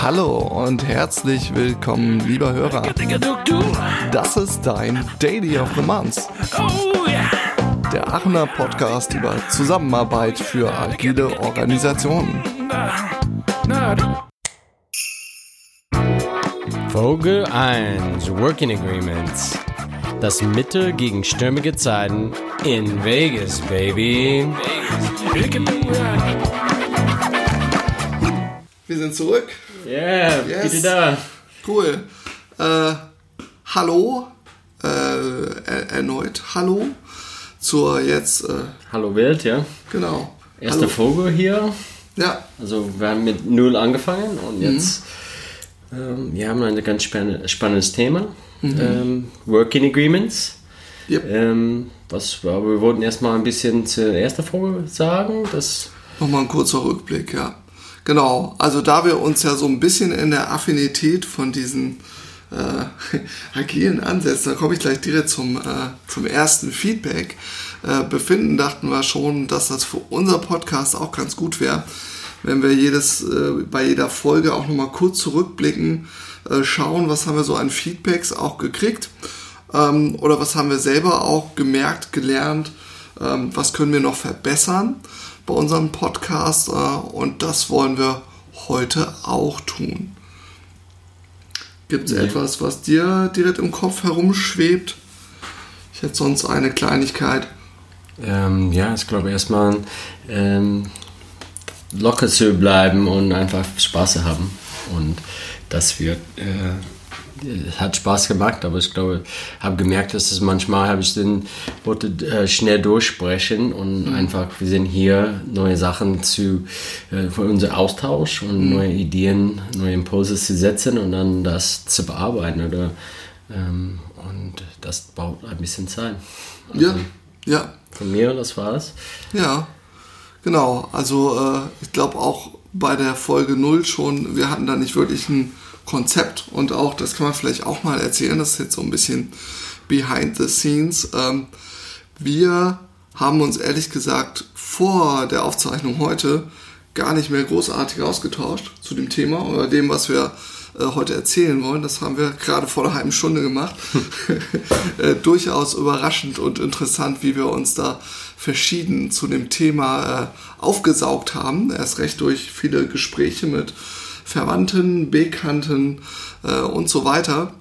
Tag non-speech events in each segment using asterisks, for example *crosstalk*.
Hallo und herzlich willkommen, lieber Hörer. Das ist dein Daily of the Month. Der Aachener Podcast über Zusammenarbeit für agile Organisationen. Folge 1 Working Agreements. Das Mittel gegen stürmige Zeiten in Vegas, baby. Wir sind zurück. Yeah, Yes. bitte da. Cool. Äh, hallo. Äh, er, erneut Hallo. Zur jetzt, äh, Hallo Welt, ja. genau. Erste Hallo. Folge hier. Ja, Also wir haben mit Null angefangen und jetzt ähm, wir haben ein ganz spann spannendes Thema. Ähm, Working Agreements. Yep. Ähm, was, aber wir wollten erstmal ein bisschen zur ersten Folge sagen. Das, Nochmal ein kurzer Rückblick, ja. Genau, also da wir uns ja so ein bisschen in der Affinität von diesen äh, *laughs* agilen Ansätzen, da komme ich gleich direkt zum, äh, zum ersten Feedback, äh, befinden, dachten wir schon, dass das für unser Podcast auch ganz gut wäre, wenn wir jedes, äh, bei jeder Folge auch nochmal kurz zurückblicken, äh, schauen, was haben wir so an Feedbacks auch gekriegt ähm, oder was haben wir selber auch gemerkt, gelernt, ähm, was können wir noch verbessern bei unserem Podcast äh, und das wollen wir heute auch tun. Gibt es etwas, was dir direkt im Kopf herumschwebt? Ich hätte sonst eine Kleinigkeit. ähm, ja, ich glaube erstmal ähm, locker zu bleiben und einfach Spaß haben. Und das wird, äh, hat Spaß gemacht, aber ich glaube, habe gemerkt, dass es manchmal habe ich den wollte äh, schnell durchsprechen und einfach wir sind hier neue Sachen zu äh, für unser Austausch und neue Ideen, neue Impulse zu setzen und dann das zu bearbeiten oder ähm, und das braucht ein bisschen Zeit. Also Ja, ja, Von mir, das war's. ja. Genau, also äh, ich glaube auch bei der Folge 0 schon, wir hatten da nicht wirklich ein Konzept und auch, das kann man vielleicht auch mal erzählen, das ist jetzt so ein bisschen behind the scenes. Ähm, wir haben uns ehrlich gesagt vor der Aufzeichnung heute gar nicht mehr großartig ausgetauscht zu dem Thema oder dem, was wir äh, heute erzählen wollen. Das haben wir gerade vor einer halben Stunde gemacht. *laughs* *laughs* äh, durchaus überraschend und interessant, wie wir uns da verschieden zu dem Thema äh, aufgesaugt haben. Erst recht durch viele Gespräche mit Verwandten, Bekannten äh, und so weiter.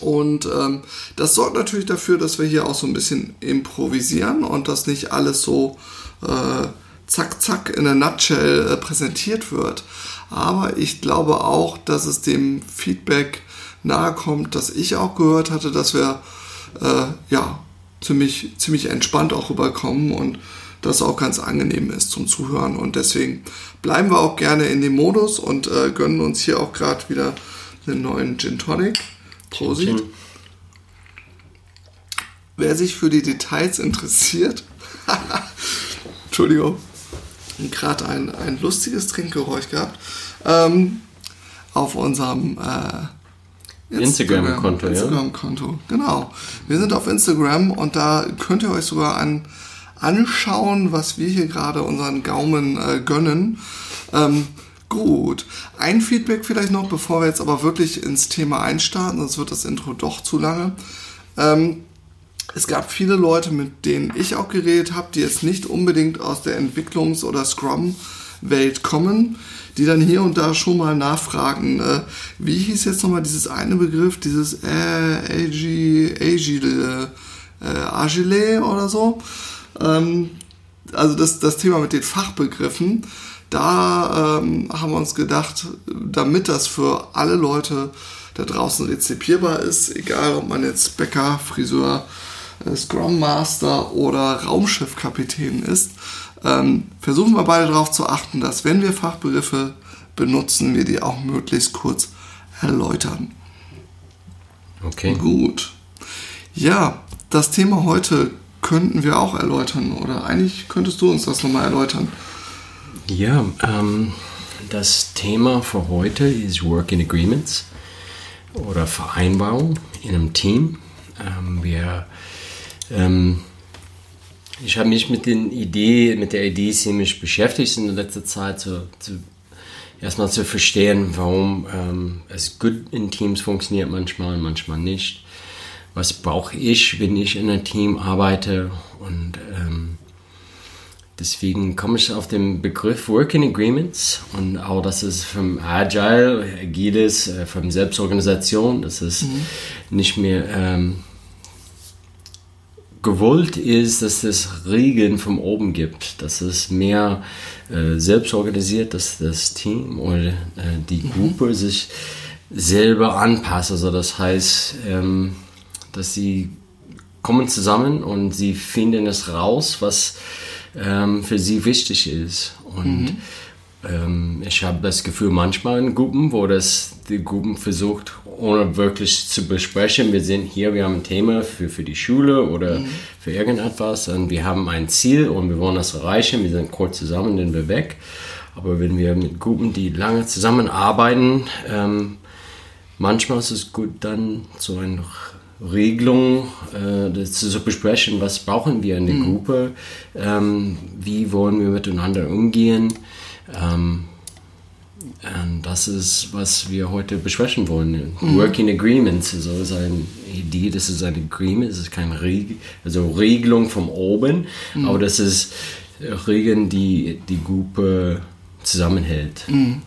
Und ähm, das sorgt natürlich dafür, dass wir hier auch so ein bisschen improvisieren und dass nicht alles so äh, zack, zack in der Nutshell äh, präsentiert wird. Aber ich glaube auch, dass es dem Feedback nahe kommt, dass ich auch gehört hatte, dass wir äh, ja ziemlich, ziemlich entspannt auch rüberkommen und das auch ganz angenehm ist zum Zuhören. Und deswegen bleiben wir auch gerne in dem Modus und äh, gönnen uns hier auch gerade wieder einen neuen Gin Tonic. Prosit. Gin. Wer sich für die Details interessiert, *laughs* Entschuldigung, gerade ein, ein lustiges Trinkgeräusch gehabt, ähm, auf unserem äh, Instagram-Konto, ja. Instagram-Konto, genau. Wir sind auf Instagram und da könnt ihr euch sogar an, anschauen, was wir hier gerade unseren Gaumen äh, gönnen. Ähm, gut. Ein Feedback vielleicht noch, bevor wir jetzt aber wirklich ins Thema einstarten, sonst wird das Intro doch zu lange. Ähm, es gab viele Leute, mit denen ich auch geredet habe, die jetzt nicht unbedingt aus der Entwicklungs- oder Scrum-Welt kommen, die dann hier und da schon mal nachfragen, äh, wie hieß jetzt nochmal dieses eine Begriff, dieses äh, Agi- Agile, äh, Agile oder so. Ähm, also das, das Thema mit den Fachbegriffen, da ähm, haben wir uns gedacht, damit das für alle Leute da draußen rezipierbar ist, egal ob man jetzt Bäcker, Friseur, äh, Scrum Master oder Raumschiffkapitän ist, ähm, versuchen wir beide darauf zu achten, dass wenn wir Fachbegriffe benutzen, wir die auch möglichst kurz erläutern. Okay. Gut. Ja, das Thema heute könnten wir auch erläutern, oder eigentlich könntest du uns das nochmal erläutern. Ja, ähm, das Thema für heute ist Working Agreements oder Vereinbarung in einem Team. Ähm, wir ähm, ich habe mich mit den Idee, mit der Idee ziemlich beschäftigt in der letzten Zeit, zu, zu erstmal zu verstehen, warum ähm, es gut in Teams funktioniert manchmal, manchmal nicht. Was brauche ich, wenn ich in einem Team arbeite und ähm, Deswegen komme ich auf den Begriff Working Agreements und auch das ist vom Agile, Agiles, äh, vom Selbstorganisation, dass es mhm. nicht mehr ähm, gewollt ist, dass es Regeln von oben gibt, dass es mehr äh, selbst organisiert, dass das Team oder äh, die mhm. Gruppe sich selber anpasst. Also das heißt, ähm, dass sie kommen zusammen und sie finden es raus, was ähm, für sie wichtig ist. Und mhm. ähm, ich habe das Gefühl, manchmal in Gruppen, wo das die Gruppen versucht, ohne wirklich zu besprechen, wir sind hier, wir haben ein Thema für, für die Schule oder mhm. für irgendetwas und wir haben ein Ziel und wir wollen das erreichen, wir sind kurz zusammen, dann wir weg. Aber wenn wir mit Gruppen, die lange zusammenarbeiten, ähm, manchmal ist es gut, dann so ein Regelung äh, zu besprechen, was brauchen wir in der mhm. Gruppe, ähm, wie wollen wir miteinander umgehen. Ähm, das ist, was wir heute besprechen wollen. Mhm. Working Agreements, so ist eine Idee, das ist ein Agreement, das ist keine Regel, also Regelung von oben, mhm. aber das ist Regeln, die die Gruppe zusammenhält. Mhm.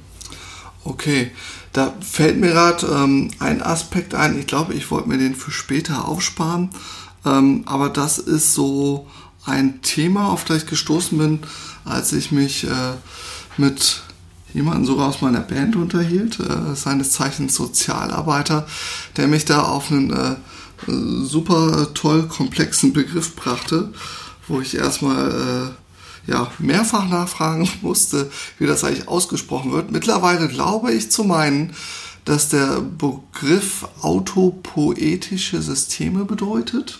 Okay, da fällt mir gerade ähm, ein Aspekt ein. Ich glaube, ich wollte mir den für später aufsparen. Ähm, aber das ist so ein Thema, auf das ich gestoßen bin, als ich mich äh, mit jemandem sogar aus meiner Band unterhielt, äh, seines Zeichens Sozialarbeiter, der mich da auf einen äh, super toll komplexen Begriff brachte, wo ich erstmal äh, ja, mehrfach nachfragen *laughs* musste, wie das eigentlich ausgesprochen wird. Mittlerweile glaube ich zu meinen, dass der Begriff autopoetische Systeme bedeutet.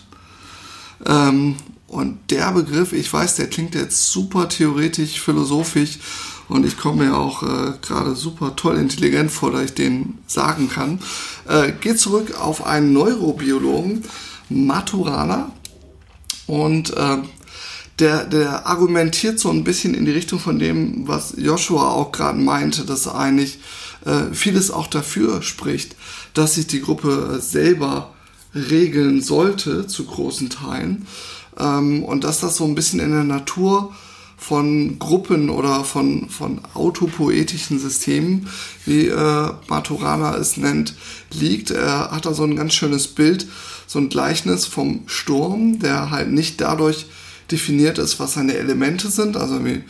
Ähm, und der Begriff, ich weiß, der klingt jetzt super theoretisch, philosophisch und ich komme mir auch äh, gerade super toll intelligent vor, dass ich den sagen kann. Äh, geht zurück auf einen Neurobiologen, Maturana. Und äh, der, der argumentiert so ein bisschen in die Richtung von dem, was Joshua auch gerade meinte, dass eigentlich äh, vieles auch dafür spricht, dass sich die Gruppe selber regeln sollte, zu großen Teilen. Ähm, und dass das so ein bisschen in der Natur von Gruppen oder von, von autopoetischen Systemen, wie äh, Maturana es nennt, liegt. Er hat da so ein ganz schönes Bild, so ein Gleichnis vom Sturm, der halt nicht dadurch definiert ist, was seine Elemente sind, also wie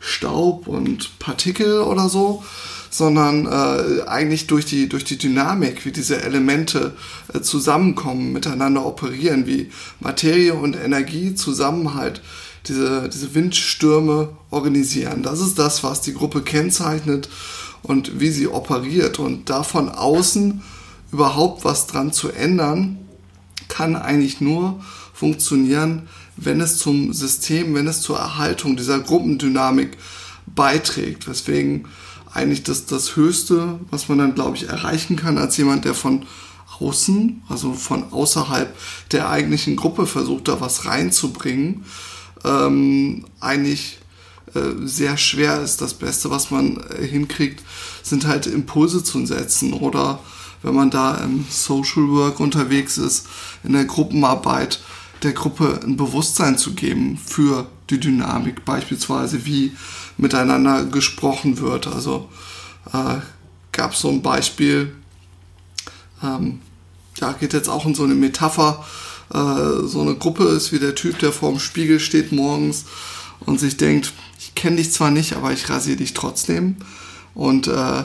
Staub und Partikel oder so, sondern äh, eigentlich durch die, durch die Dynamik, wie diese Elemente äh, zusammenkommen, miteinander operieren, wie Materie und Energie zusammen halt diese, diese Windstürme organisieren. Das ist das, was die Gruppe kennzeichnet und wie sie operiert. Und davon außen überhaupt was dran zu ändern, kann eigentlich nur funktionieren, wenn es zum System, wenn es zur Erhaltung dieser Gruppendynamik beiträgt. Weswegen eigentlich das, das Höchste, was man dann, glaube ich, erreichen kann als jemand, der von außen, also von außerhalb der eigentlichen Gruppe versucht, da was reinzubringen, ähm, eigentlich äh, sehr schwer ist. Das Beste, was man äh, hinkriegt, sind halt Impulse zu setzen oder wenn man da im Social Work unterwegs ist, in der Gruppenarbeit, der Gruppe ein Bewusstsein zu geben für die Dynamik, beispielsweise wie miteinander gesprochen wird. Also äh, gab es so ein Beispiel, ähm, ja, geht jetzt auch in so eine Metapher, äh, so eine Gruppe ist wie der Typ, der vorm Spiegel steht morgens und sich denkt, ich kenne dich zwar nicht, aber ich rasiere dich trotzdem. Und äh,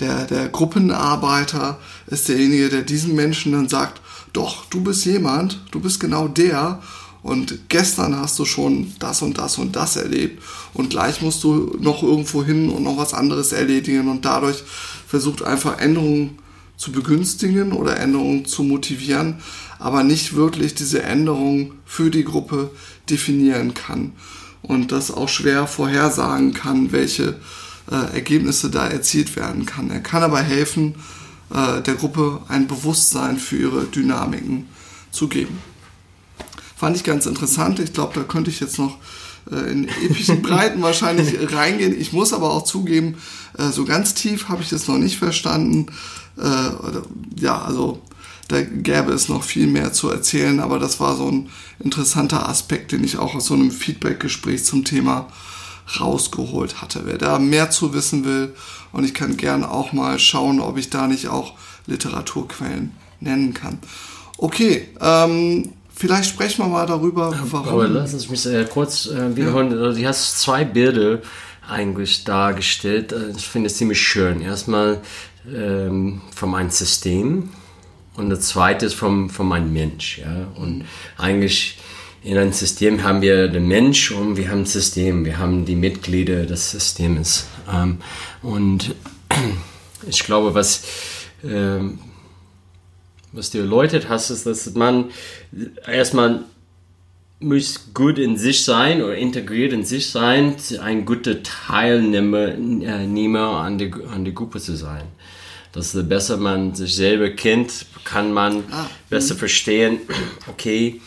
der, der Gruppenarbeiter ist derjenige, der diesen Menschen dann sagt, doch, du bist jemand, du bist genau der und gestern hast du schon das und das und das erlebt und gleich musst du noch irgendwo hin und noch was anderes erledigen und dadurch versucht einfach Änderungen zu begünstigen oder Änderungen zu motivieren, aber nicht wirklich diese Änderungen für die Gruppe definieren kann und das auch schwer vorhersagen kann, welche äh, Ergebnisse da erzielt werden kann. Er kann aber helfen, äh, der Gruppe ein Bewusstsein für ihre Dynamiken zu geben. Fand ich ganz interessant. Ich glaube, da könnte ich jetzt noch äh, in epischen *laughs* Breiten wahrscheinlich reingehen. Ich muss aber auch zugeben, äh, so ganz tief habe ich das noch nicht verstanden. Äh, ja, also da gäbe es noch viel mehr zu erzählen, aber das war so ein interessanter Aspekt, den ich auch aus so einem Feedback-Gespräch zum Thema rausgeholt hatte. Wer da mehr zu wissen will, und ich kann gerne auch mal schauen, ob ich da nicht auch Literaturquellen nennen kann. Okay, ähm, vielleicht sprechen wir mal darüber, warum. Aber lass uns mich äh, kurz äh, wiederholen. Ja. Also, du hast zwei Bilder eigentlich dargestellt. Äh, ich finde es ziemlich schön. Erstmal ähm, von einem System und das zweite ist vom, von einem Mensch. Ja? Und mhm. eigentlich in einem System haben wir den Mensch und wir haben ein System, wir haben die Mitglieder des Systems. Ähm, und *clears throat* ich glaube, was, ähm, was du erläutert hast, ist, dass man erstmal muss gut in sich sein oder integriert in sich sein, ein guter Teilnehmer an der, an der Gruppe zu sein. Dass je besser man sich selber kennt, kann man ah, besser mh. verstehen, *clears throat* okay,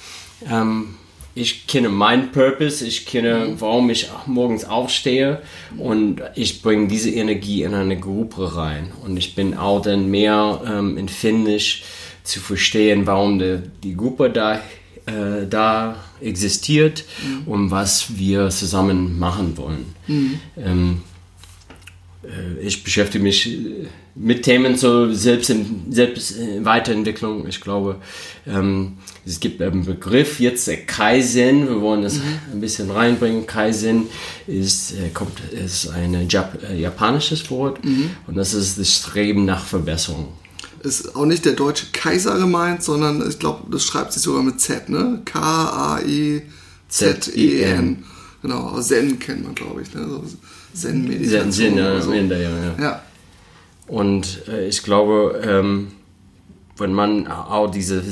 ähm, ich kenne meinen Purpose, ich kenne, mhm. warum ich morgens aufstehe und ich bringe diese Energie in eine Gruppe rein. Und ich bin auch dann mehr ähm, empfindlich zu verstehen, warum die, die Gruppe da, äh, da existiert mhm. und was wir zusammen machen wollen. Mhm. Ähm, äh, ich beschäftige mich äh, mit Themen zur Selbst Selbstweiterentwicklung. Ich glaube, ähm, es gibt einen Begriff jetzt Kaizen. Wir wollen das mhm. ein bisschen reinbringen. Kaizen ist kommt ist ein Jap japanisches Wort mhm. und das ist das Streben nach Verbesserung. Ist auch nicht der deutsche Kaiser gemeint, sondern ich glaube, das schreibt sich sogar mit Z, ne? K A I Z E N. Genau, Zen kennt man, glaube ich. Ne? So Zen-Meditation. Zen, ja, so. ja, ja. ja. Und äh, ich glaube, ähm, wenn man auch diese,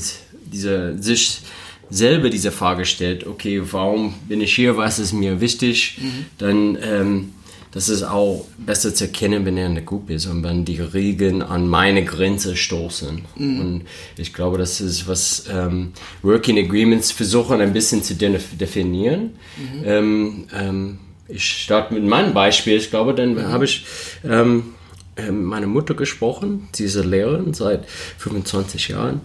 diese, sich selber diese Frage stellt, okay, warum bin ich hier, was ist mir wichtig, mhm. dann ähm, das ist auch besser zu erkennen, wenn er in der Gruppe ist und wenn die Regeln an meine Grenze stoßen. Mhm. Und ich glaube, das ist, was ähm, Working Agreements versuchen ein bisschen zu definieren. Mhm. Ähm, ähm, ich starte mit meinem Beispiel. Ich glaube, dann mhm. habe ich ähm, ähm, meine Mutter gesprochen, diese Lehrerin seit 25 Jahren.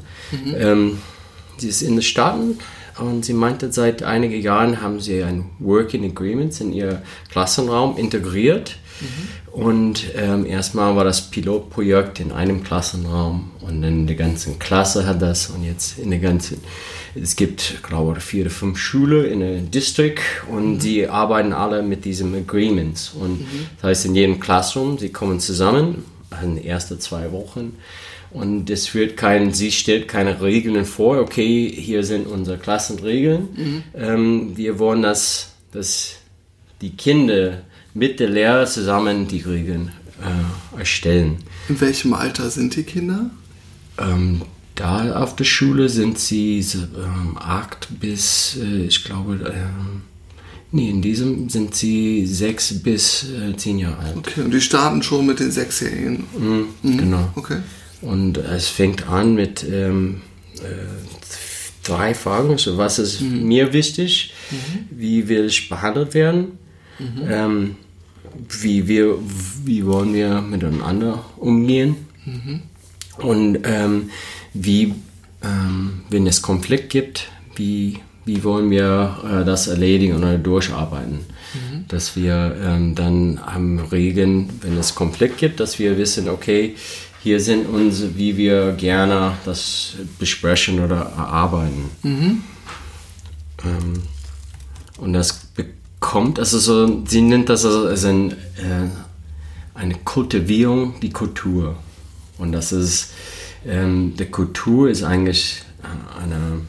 Sie ist in den Staaten und sie meinte, seit einigen Jahren haben sie ein Working Agreements in ihr Klassenraum integriert. Mhm. Und ähm, erstmal war das Pilotprojekt in einem Klassenraum und dann die ganze Klasse hat das und jetzt in der ganzen es gibt, glaube ich, vier oder fünf Schulen in der District und mhm. die arbeiten alle mit diesem Agreements. Und mhm. das heißt, in jedem Classroom, sie kommen zusammen in den ersten zwei Wochen und es wird kein, sie stellt keine Regeln vor, okay, hier sind unsere Klassenregeln. Mhm. Ähm, wir wollen, dass, dass die Kinder mit der Lehrer zusammen die Regeln äh, erstellen. In welchem Alter sind die Kinder? Ähm, da auf der Schule sind sie ähm, acht bis, äh, ich glaube, ähm, nee, in diesem sind sie sechs bis äh, zehn Jahre alt. Okay, und die starten schon mit den Sechsjährigen? Mhm, mhm. Genau. Okay. Und es fängt an mit ähm, äh, drei Fragen. Also was ist mhm. mir wichtig? Mhm. Wie will ich behandelt werden? Mhm. Ähm, wie, wir, wie wollen wir miteinander umgehen? Mhm. Und ähm, wie, ähm, wenn es Konflikt gibt, wie, wie wollen wir äh, das erledigen oder durcharbeiten. Mhm. Dass wir ähm, dann am Regeln, wenn es Konflikt gibt, dass wir wissen, okay, hier sind uns, wie wir gerne das besprechen oder erarbeiten. Mhm. Ähm, und das bekommt, also so, sie nennt das also, also ein, äh, eine Kultivierung, die Kultur. Und das ist, ähm, die Kultur ist eigentlich eine,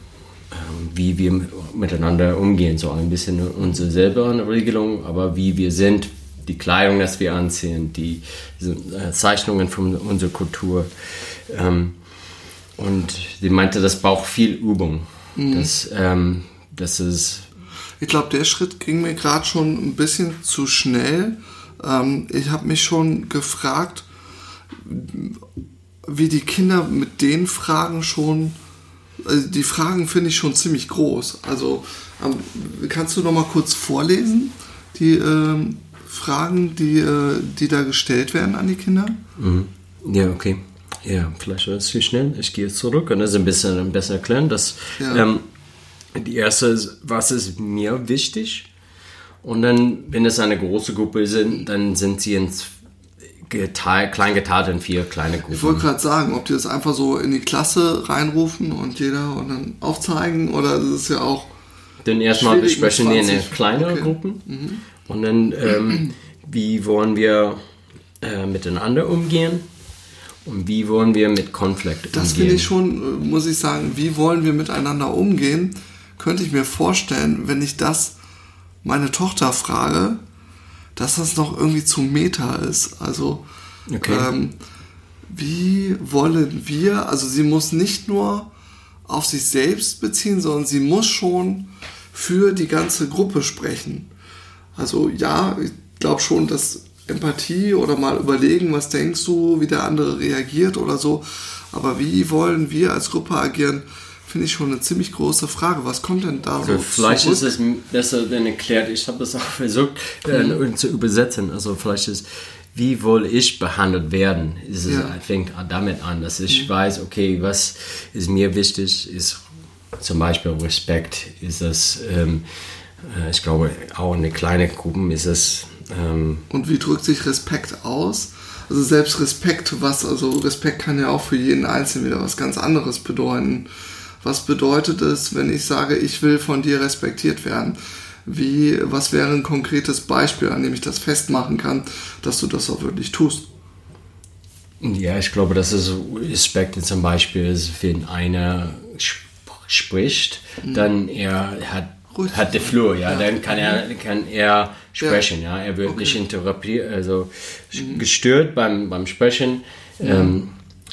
äh, wie wir miteinander umgehen, so ein bisschen unsere selber Regelung, aber wie wir sind, die Kleidung, das wir anziehen, die, äh, Zeichnungen von unserer Kultur. Ähm, und sie meinte, das braucht viel Übung. Mhm. Das, ähm, das ist. Ich glaube, der Schritt ging mir gerade schon ein bisschen zu schnell. Ähm, ich habe mich schon gefragt, wie die Kinder mit den Fragen schon Also die Fragen finde ich schon ziemlich groß. Also ähm, kannst du noch mal kurz vorlesen, die ähm, Fragen, die, äh, die da gestellt werden an die Kinder? Mhm. Ja, okay. Ja, vielleicht war es zu schnell. Ich gehe zurück und das ein bisschen besser erklären. Dass, Ja. ähm, die erste ist, was ist mir wichtig? Und dann, wenn es eine große Gruppe sind, dann sind sie ins geteilt, klein geteilt in vier kleine Ich wollte Gruppen. gerade sagen, ob die das einfach so in die Klasse reinrufen und jeder und dann aufzeigen oder das ist ja auch Dann erstmal besprechen wir in 20. kleinere Okay. Gruppen. Und dann, ähm, wie wollen wir äh, miteinander umgehen? Und wie wollen wir mit Konflikt Das umgehen? finde ich schon, äh, muss ich sagen, wie wollen wir miteinander umgehen? Könnte ich mir vorstellen, wenn ich das meine Tochter frage, dass das noch irgendwie zu Meta ist. Also, Okay. ähm, wie wollen wir, also sie muss nicht nur auf sich selbst beziehen, sondern sie muss schon für die ganze Gruppe sprechen. Also ja, ich glaube schon, dass Empathie oder mal überlegen, was denkst du, wie der andere reagiert oder so. Aber wie wollen wir als Gruppe agieren, finde ich schon eine ziemlich große Frage. Was kommt denn da so Also vielleicht zurück? ist es besser dann erklärt, ich habe das auch *laughs* versucht äh, zu übersetzen. Also vielleicht ist, wie will ich behandelt werden? Ist es Ja. fängt damit an, dass ich weiß, okay, was ist mir wichtig, ist zum Beispiel Respekt, ist es, ähm, äh, ich glaube, auch in den kleinen Gruppen ist es, ähm, Und wie drückt sich Respekt aus? Also selbst Respekt, was, also Respekt kann ja auch für jeden Einzelnen wieder was ganz anderes bedeuten. Was bedeutet es, wenn ich sage, ich will von dir respektiert werden? Wie, was wäre ein konkretes Beispiel, an dem ich das festmachen kann, dass du das auch wirklich tust? Ja, ich glaube, das ist Respekt zum Beispiel, ist, wenn einer sp spricht, dann er hat, Ruhig hat sein. Flur, ja, Ja. dann kann er, kann er sprechen, ja, er wird nicht interrumpiert, also Mhm. gestört beim, beim Sprechen. Ähm,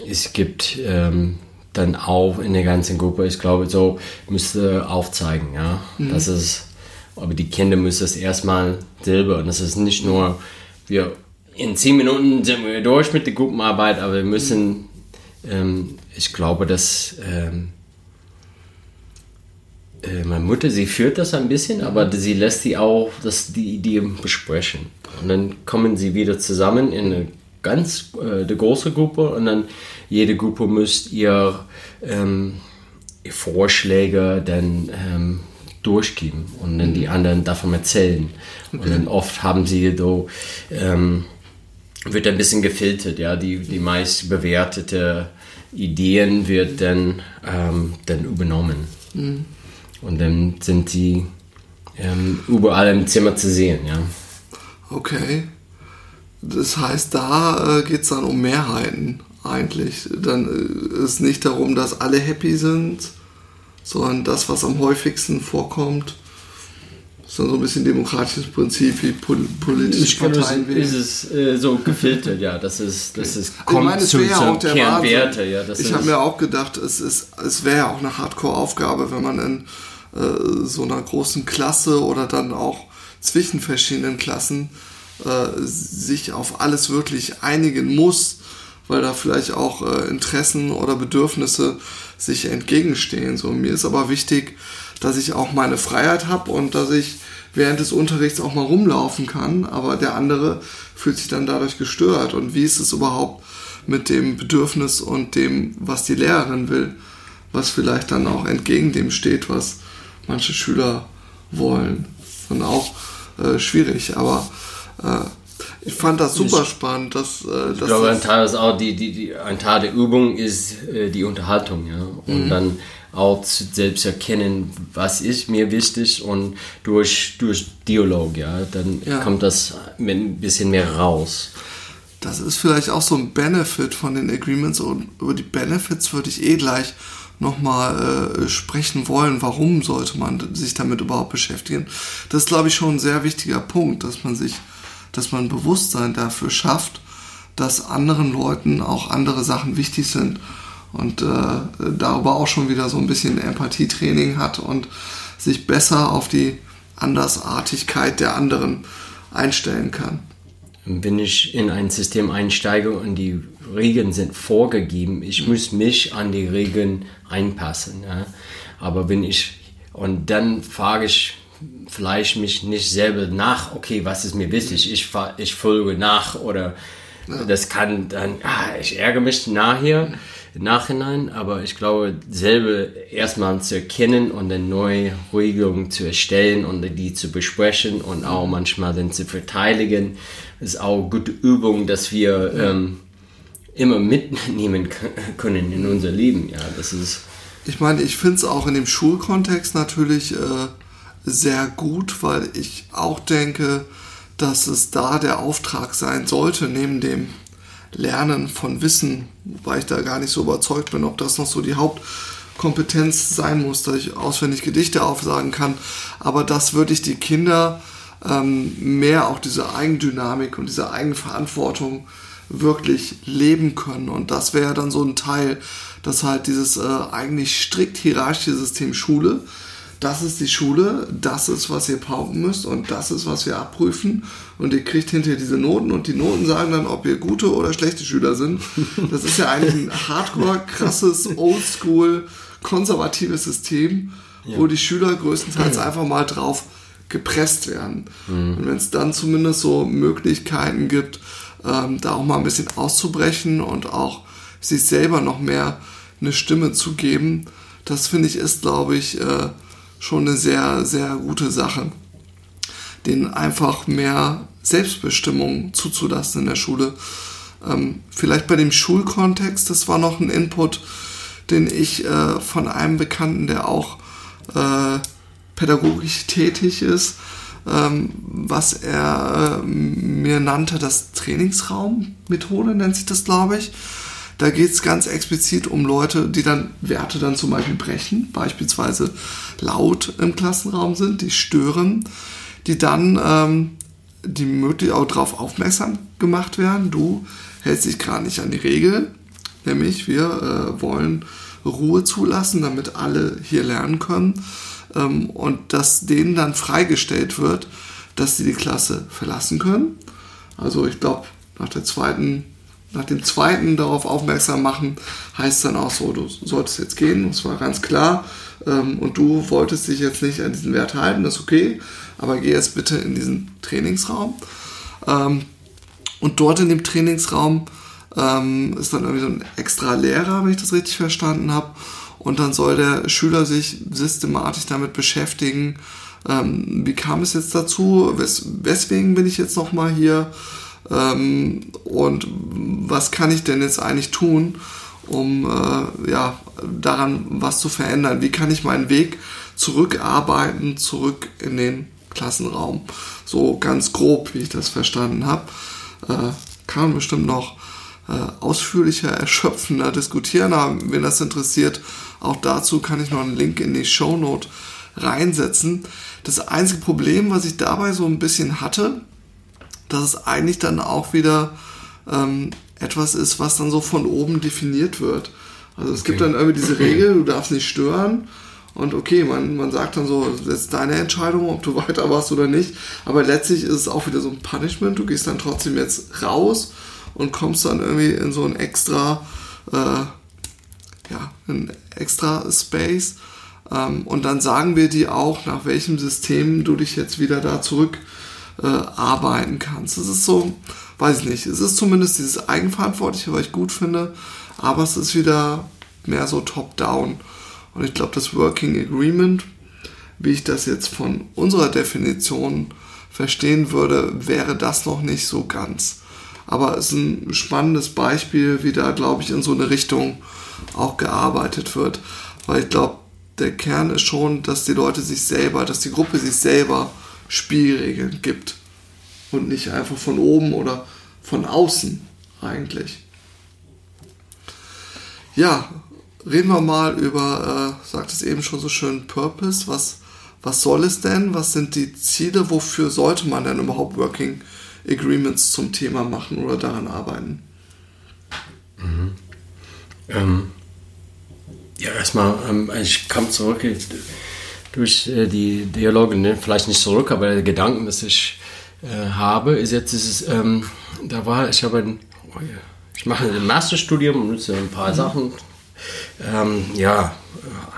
es gibt ähm, dann auch in der ganzen Gruppe, ich glaube, so müsste aufzeigen, ja, Mhm. das ist, aber die Kinder müssen es erstmal selber und das ist nicht nur, wir in zehn Minuten sind wir durch mit der Gruppenarbeit, aber wir müssen, ähm, ich glaube, dass ähm, äh, meine Mutter, sie führt das ein bisschen, aber sie lässt sie auch das, die Idee besprechen. Und dann kommen sie wieder zusammen in eine ganz äh, eine große Gruppe und dann jede Gruppe muss ihr, ähm, ihr Vorschläge dann ähm, durchgeben und dann die anderen davon erzählen. Und dann oft haben sie so, ähm, wird ein bisschen gefiltert, ja, die, die meist bewertete Ideen wird dann, ähm, dann übernommen. Und dann sind sie ähm, überall im Zimmer zu sehen, ja. Okay. Das heißt, da äh, geht es dann um Mehrheiten eigentlich. Dann äh, ist nicht darum, dass alle happy sind, sondern das, was am häufigsten vorkommt, ist dann so ein bisschen demokratisches Prinzip wie pol politische Parteien ist wählen. es äh, so gefiltert, ja. Das ist, das ist Ich kommt meine, es zu, wäre ja auch der Kernwerte, ja. Das ich ist, habe mir auch gedacht, es, ist, es wäre ja auch eine Hardcore-Aufgabe, wenn man in äh, so einer großen Klasse oder dann auch zwischen verschiedenen Klassen äh, sich auf alles wirklich einigen muss, weil da vielleicht auch äh, Interessen oder Bedürfnisse sich entgegenstehen. So, mir ist aber wichtig, dass ich auch meine Freiheit habe und dass ich während des Unterrichts auch mal rumlaufen kann, aber der andere fühlt sich dann dadurch gestört. Und wie ist es überhaupt mit dem Bedürfnis und dem, was die Lehrerin will, was vielleicht dann auch entgegen dem steht, was manche Schüler wollen. Und auch äh, schwierig, aber äh, ich fand das super spannend, dass, äh, ich dass glaube, ein Teil, ist auch die, die, die, ein Teil der Übung ist äh, die Unterhaltung, ja. Und dann auch zu selbst erkennen, was ist mir wichtig und durch, durch Dialog, ja, dann Ja. kommt das ein bisschen mehr raus. das ist vielleicht auch so ein Benefit von den Agreements und über die Benefits würde ich eh gleich nochmal äh, sprechen wollen. Warum sollte man sich damit überhaupt beschäftigen? Das ist, glaube ich, schon ein sehr wichtiger Punkt, dass man sich, dass man Bewusstsein dafür schafft, dass anderen Leuten auch andere Sachen wichtig sind und äh, darüber auch schon wieder so ein bisschen Empathietraining hat und sich besser auf die Andersartigkeit der anderen einstellen kann. wenn ich in ein System einsteige und die Regeln sind vorgegeben, ich muss mich an die Regeln einpassen. Ja? Aber wenn ich, und dann frage ich vielleicht mich nicht selber nach, okay, was ist mir wichtig, ich, ich folge nach oder ja. das kann dann, ah, ich ärgere mich nachher, im Nachhinein, aber ich glaube, selber erstmal zu erkennen und dann neue Regelungen zu erstellen und die zu besprechen und auch manchmal dann zu verteidigen, ist auch eine gute Übung, dass wir ähm, immer mitnehmen *laughs* können in unser Leben. Ja, das ist. Ich meine, ich finde es auch in dem Schulkontext natürlich äh, sehr gut, weil ich auch denke, dass es da der Auftrag sein sollte, neben dem Lernen von Wissen, wobei ich da gar nicht so überzeugt bin, ob das noch so die Hauptkompetenz sein muss, dass ich auswendig Gedichte aufsagen kann. Aber das würde ich die Kinder ähm, mehr auch diese Eigendynamik und diese Eigenverantwortung wirklich leben können. Und das wäre dann so ein Teil, dass halt dieses äh, eigentlich strikt hierarchische System Schule, das ist die Schule, das ist, was ihr pauken müsst und das ist, was wir abprüfen. Und ihr kriegt hinterher diese Noten und die Noten sagen dann, ob ihr gute oder schlechte Schüler sind. Das ist ja eigentlich ein hardcore, krasses, oldschool, konservatives System, ja. wo die Schüler größtenteils einfach mal drauf gepresst werden. Mhm. Und wenn es dann zumindest so Möglichkeiten gibt, ähm, da auch mal ein bisschen auszubrechen und auch sich selber noch mehr eine Stimme zu geben, das finde ich ist, glaube ich, äh, schon eine sehr, sehr gute Sache. Den einfach mehr Selbstbestimmung zuzulassen in der Schule. Ähm, vielleicht bei dem Schulkontext, das war noch ein Input, den ich äh, von einem Bekannten, der auch äh, pädagogisch tätig ist, ähm, was er äh, mir nannte, das Trainingsraummethode nennt sich das, glaube ich. Da geht es ganz explizit um Leute, die dann Werte dann zum Beispiel brechen, beispielsweise laut im Klassenraum sind, die stören, die dann ähm, die möglich auch darauf aufmerksam gemacht werden. Du hältst dich gerade nicht an die Regel, nämlich wir äh, wollen Ruhe zulassen, damit alle hier lernen können ähm, und dass denen dann freigestellt wird, dass sie die Klasse verlassen können. Also ich glaube, nach nach dem zweiten darauf aufmerksam machen, heißt dann auch so, du solltest jetzt gehen, das war ganz klar. Ähm, und du wolltest dich jetzt nicht an diesen Wert halten, das ist okay, aber geh jetzt bitte in diesen Trainingsraum. Ähm, und dort in dem Trainingsraum ähm, ist dann irgendwie so ein extra Lehrer, wenn ich das richtig verstanden habe. Und dann soll der Schüler sich systematisch damit beschäftigen, wie kam es jetzt dazu, wes weswegen bin ich jetzt nochmal hier ähm, und was kann ich denn jetzt eigentlich tun, um äh, ja, daran was zu verändern? Wie kann ich meinen Weg zurückarbeiten, zurück in den Klassenraum? So ganz grob, wie ich das verstanden habe. Äh, kann bestimmt noch ausführlicher, erschöpfender diskutieren, aber wenn das interessiert, auch dazu kann ich noch einen Link in die Show Note reinsetzen. Das einzige Problem, was ich dabei so ein bisschen hatte, dass es eigentlich dann auch wieder ähm, etwas ist, was dann so von oben definiert wird. Also es okay. gibt dann irgendwie diese Regel, du darfst nicht stören. Und okay, man, man sagt dann so, das ist deine Entscheidung, ob du *laughs* weiter warst oder nicht. Aber letztlich ist es auch wieder so ein Punishment. Du gehst dann trotzdem jetzt raus und kommst dann irgendwie in so ein extra, äh, ja, ein extra Space. Ähm, und dann sagen wir dir auch, nach welchem System du dich jetzt wieder da zurück äh, arbeiten kannst. Es ist so, weiß ich nicht, es ist zumindest dieses Eigenverantwortliche, was ich gut finde, aber es ist wieder mehr so top-down. Und ich glaube, das Working Agreement, wie ich das jetzt von unserer Definition verstehen würde, wäre das noch nicht so ganz. Aber es ist ein spannendes Beispiel, wie da, glaube ich, in so eine Richtung auch gearbeitet wird. Weil ich glaube, der Kern ist schon, dass die Leute sich selber, dass die Gruppe sich selber Spielregeln gibt und nicht einfach von oben oder von außen eigentlich. Ja, reden wir mal über, äh, sagt es eben schon so schön, Purpose. Was, was soll es denn? Was sind die Ziele? Wofür sollte man denn überhaupt Working Agreements zum Thema machen oder daran arbeiten? Mhm. Ähm, ja, erstmal, ähm, ich kam zurück durch äh, die Dialoge, ne? vielleicht nicht zurück, aber der Gedanken, dass ich äh, habe, ist jetzt dieses, ähm, da war, ich habe ein, oh ja, ich mache ein Masterstudium und so ein paar mhm. Sachen, ähm, ja,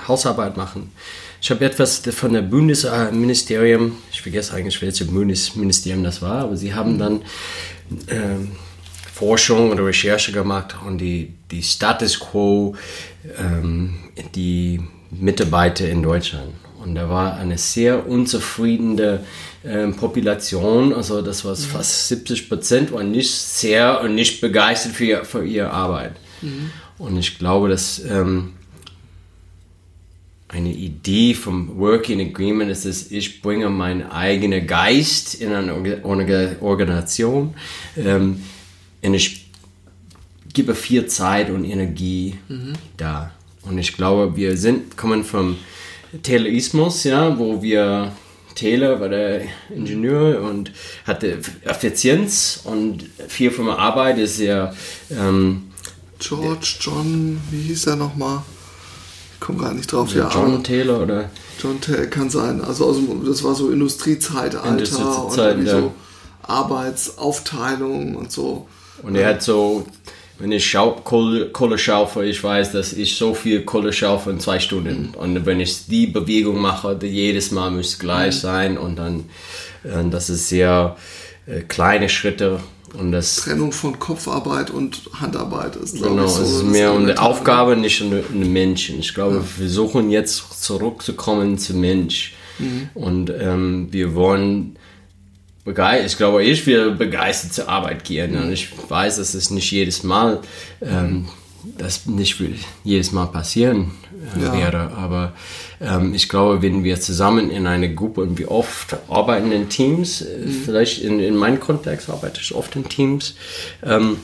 Hausarbeit machen. Ich habe etwas von der Bundesministerium, ich vergesse eigentlich, welches Bundesministerium das war, aber sie haben dann ähm, Forschung oder Recherche gemacht und die, die Status quo, ähm, die Mitarbeiter in Deutschland. Und da war eine sehr unzufriedene äh, Population, also das war mhm. fast 70 Prozent, waren nicht sehr und nicht begeistert für, für ihre Arbeit. Mhm. Und ich glaube, dass ähm, eine Idee vom Working Agreement ist es, ich bringe meinen eigenen Geist in eine Organisation ähm, und ich gebe viel Zeit und Energie mhm. da. Und ich glaube, wir sind, kommen vom Teleismus, ja, wo wir Taylor war der Ingenieur und hatte Effizienz und viel von der Arbeit ist ja ähm, George John, wie hieß er nochmal? Ich komme gar nicht drauf. Ja, John Taylor oder? John Taylor kann sein. Also, also das war so Industriezeitalter Industriezeit, und ja. so Arbeitsaufteilung und so. Und er hat so wenn ich Schau Kohle, Kohle schaufe, ich weiß, dass ich so viel Kohle schaufe in zwei Stunden. Mhm. Und wenn ich die Bewegung mache, jedes Mal muss gleich mhm. sein und dann, äh, das ist sehr äh, kleine Schritte. Und das Trennung von Kopfarbeit und Handarbeit ist, genau, ich, so es ist mehr um die Aufgabe, nicht um den Menschen. Ich glaube, ja. wir versuchen jetzt zurückzukommen zum Mensch. Mhm. Und ähm, wir wollen begeistert, ich glaube, ich will begeistert zur Arbeit gehen. Und ich weiß, dass es nicht jedes Mal, ähm, das nicht jedes Mal passieren äh, ja. werde. Aber ähm, ich glaube, wenn wir zusammen in einer Gruppe und wir oft arbeiten in Teams, äh, mhm. vielleicht in, in meinem Kontext arbeite ich oft in Teams. Ähm,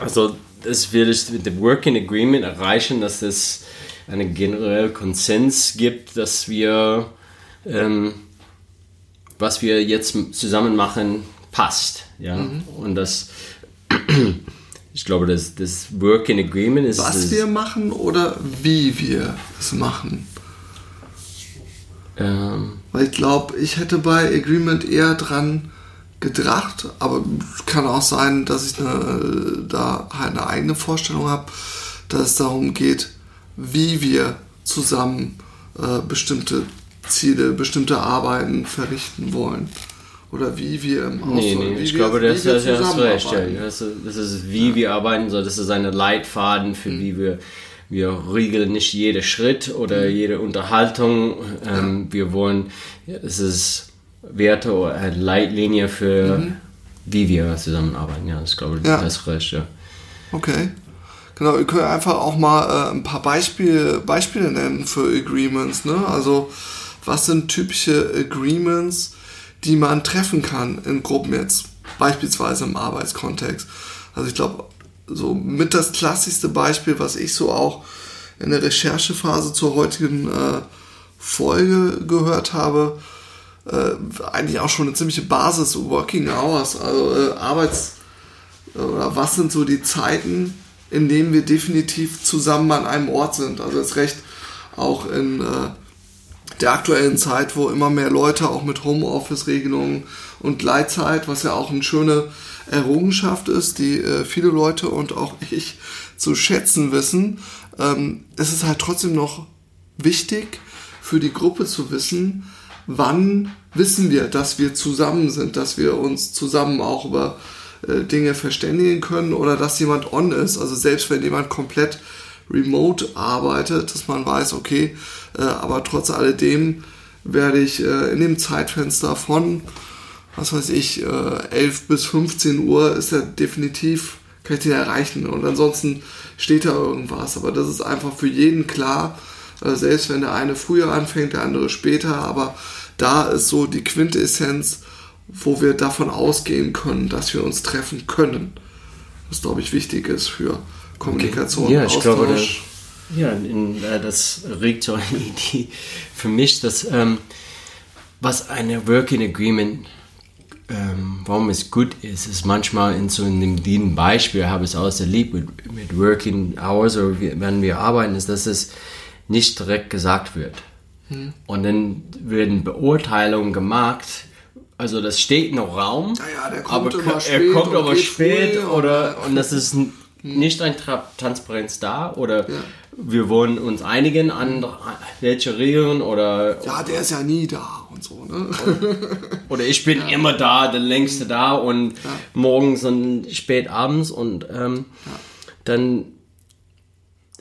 also das will ich mit dem Working Agreement erreichen, dass es einen generellen Konsens gibt, dass wir ähm, was wir jetzt zusammen machen, passt. Ja? Mhm. Und das, ich glaube, das, das Working Agreement ist. Was das, wir machen oder wie wir es machen. Ähm, Weil ich glaube, ich hätte bei Agreement eher dran gedacht, aber kann auch sein, dass ich eine, da halt eine eigene Vorstellung habe, dass es darum geht, wie wir zusammen äh, bestimmte Ziele, bestimmte Arbeiten verrichten wollen. Oder wie wir im Haus Nee, nee, ich glaube, das, das recht. Ja. Das, das ist, wie ja. wir arbeiten sollen. Das ist ein Leitfaden für mhm. wie wir wir regeln nicht jeden Schritt oder mhm. jede Unterhaltung. Ähm, ja. Wir wollen, es ist Werte oder eine Leitlinie für mhm. wie wir zusammenarbeiten. Ja, ich glaube, ja. das ist recht, ja. Okay. Genau, wir können einfach auch mal äh, ein paar Beispiele, Beispiele nennen für Agreements. Ne? Also was sind typische Agreements, die man treffen kann in Gruppen jetzt, beispielsweise im Arbeitskontext. Also ich glaube, so mit das klassischste Beispiel, was ich so auch in der Recherchephase zur heutigen äh, Folge gehört habe, äh, eigentlich auch schon eine ziemliche Basis, Working Hours, also äh, Arbeits- oder was sind so die Zeiten, in denen wir definitiv zusammen an einem Ort sind. Also jetzt recht auch in äh, der aktuellen Zeit, wo immer mehr Leute auch mit Homeoffice-Regelungen und Gleitzeit, was ja auch eine schöne Errungenschaft ist, die äh, viele Leute und auch *laughs* ich zu schätzen wissen, ähm, ist es halt trotzdem noch wichtig für die Gruppe zu wissen, wann wissen wir, dass wir zusammen sind, dass wir uns zusammen auch über äh, Dinge verständigen können oder dass jemand on ist. Also selbst wenn jemand komplett remote arbeitet, dass man weiß, okay, aber trotz alledem werde ich äh, in dem Zeitfenster von, was weiß ich, äh, 11 bis 15 Uhr ist er definitiv, kann ich den erreichen und ansonsten steht da irgendwas. Aber das ist einfach für jeden klar, äh, selbst wenn der eine früher anfängt, der andere später, aber da ist so die Quintessenz, wo wir davon ausgehen können, dass wir uns treffen können. Was, glaube ich, wichtig ist für Kommunikation, okay. ja, ich Austausch. Glaube, ja, in, äh, das regt so *laughs* eine Idee für mich, dass ähm, was eine Working Agreement, ähm, warum es gut ist, ist manchmal in so einem Beispiel, habe ich es aus erlebt mit, mit Working Hours oder wie, wenn wir arbeiten, ist, dass es nicht direkt gesagt wird. Hm. Und dann werden Beurteilungen gemacht also das steht noch Raum, ja, kommt aber er kommt aber spät früh oder und das ist nicht ein Tra Transparenz da oder Ja. wir wollen uns einigen an welche Regeln oder Ja, der ist ja nie da und so, ne? oder ich bin immer da, der längste da und morgens und spät abends und ähm, dann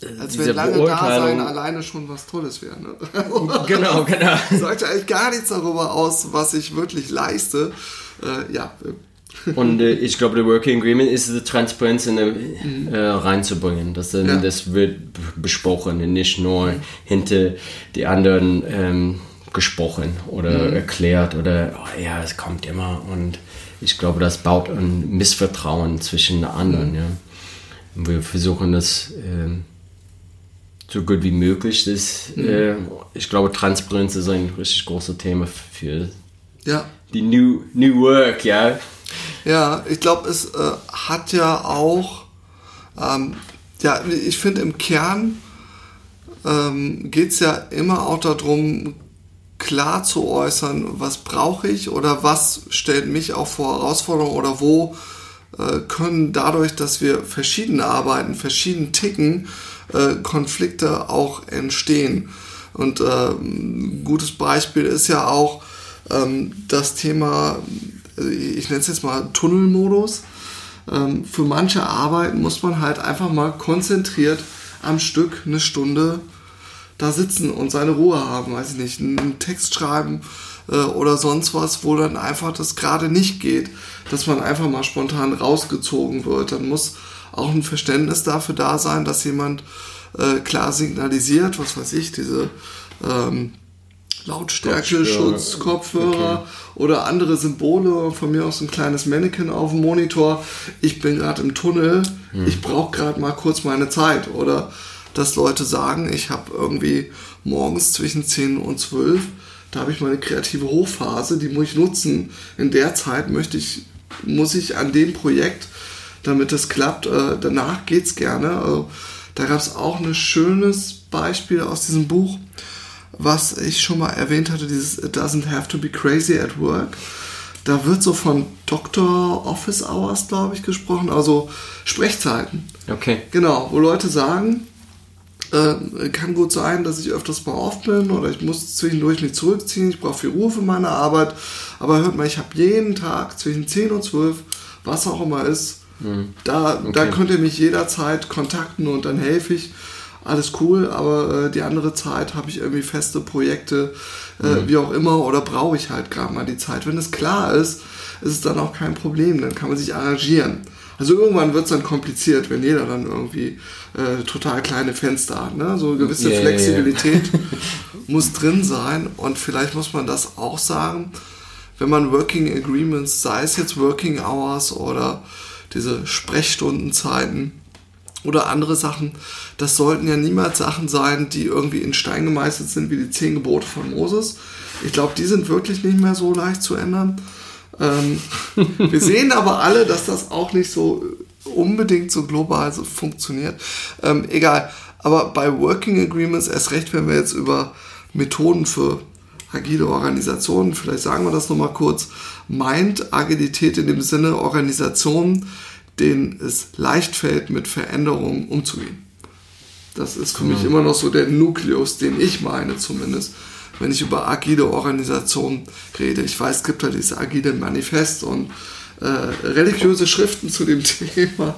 äh, Als wenn lange da sein Beurteilung. alleine schon was Tolles wäre, ne? *laughs* Genau, genau. Sagt ja eigentlich gar nichts darüber aus, was ich wirklich leiste. Äh, ja, *laughs* Und äh, ich glaube, der Working Agreement ist die Transparenz in, äh, äh, reinzubringen. Das, dann, Ja. das wird besprochen und nicht nur hinter die anderen ähm, gesprochen oder erklärt oder oh, ja, es kommt immer. Und ich glaube, das baut ein Missvertrauen zwischen den anderen. Ja. Und wir versuchen das ähm, so gut wie möglich. Das, äh, ich glaube, Transparenz ist ein richtig großes Thema für ja. die New, New Work, ja. Ja, ich glaube, es äh, hat ja auch, ähm, ja, ich finde im Kern ähm, geht es ja immer auch darum, klar zu äußern, was brauche ich oder was stellt mich auch vor Herausforderungen oder wo äh, können dadurch, dass wir verschieden arbeiten, verschieden ticken, äh, Konflikte auch entstehen. Und ein gutes Beispiel ist ja auch ähm, das Thema, äh, ich nenne es jetzt mal Tunnelmodus. Ähm, für manche Arbeiten muss man halt einfach mal konzentriert am Stück eine Stunde da sitzen und seine Ruhe haben, weiß ich nicht, einen Text schreiben äh, oder sonst was, wo dann einfach das gerade nicht geht, dass man einfach mal spontan rausgezogen wird. Dann muss auch ein Verständnis dafür da sein, dass jemand äh, klar signalisiert, was weiß ich, diese ähm, Lautstärke, Schutz, Kopfhörer oder andere Symbole, von mir aus ein kleines Mannequin auf dem Monitor. Ich bin gerade im Tunnel, ich brauche gerade mal kurz meine Zeit. Oder dass Leute sagen, ich habe irgendwie morgens zwischen 10 und 12, da habe ich meine kreative Hochphase, die muss ich nutzen. In der Zeit möchte ich, muss ich an dem Projekt, damit es klappt, äh, danach geht's gerne. Also, da gab es auch ein schönes Beispiel aus diesem Buch was ich schon mal erwähnt hatte, dieses It doesn't have to be crazy at work. Da wird so von Doctor Office Hours, glaube ich, gesprochen, also Sprechzeiten. Okay. Genau, wo Leute sagen, äh, kann gut sein, dass ich öfters mal off bin oder ich muss zwischendurch mich zurückziehen, ich brauche viel Ruhe für meine Arbeit. Aber hört mal, ich habe jeden Tag zwischen 10 und 12, was auch immer ist, da, da könnt ihr mich jederzeit kontakten und dann helfe ich. Alles cool, aber äh, die andere Zeit habe ich irgendwie feste Projekte, äh, wie auch immer, oder brauche ich halt gerade mal die Zeit. Wenn es klar ist, ist es dann auch kein Problem, dann kann man sich arrangieren. Also irgendwann wird es dann kompliziert, wenn jeder dann irgendwie äh, total kleine Fenster hat. Ne? So eine gewisse ja. Flexibilität *laughs* muss drin sein und vielleicht muss man das auch sagen, wenn man Working Agreements, sei es jetzt Working Hours oder diese Sprechstundenzeiten oder andere Sachen, das sollten ja niemals Sachen sein, die irgendwie in Stein gemeißelt sind wie die zehn Gebote von Moses. Ich glaube, die sind wirklich nicht mehr so leicht zu ändern. Ähm, *laughs* wir sehen aber alle, dass das auch nicht so unbedingt so global so funktioniert. Ähm, egal. Aber bei Working Agreements, erst recht, wenn wir jetzt über Methoden für agile Organisationen, vielleicht sagen wir das nochmal kurz, meint Agilität in dem Sinne Organisationen, denen es leicht fällt, mit Veränderungen umzugehen. Das ist für mich immer noch so der Nukleus, den ich meine zumindest, wenn ich über agile Organisationen rede. Ich weiß, es gibt ja dieses agile Manifest und äh, religiöse Schriften zu dem *laughs* Thema.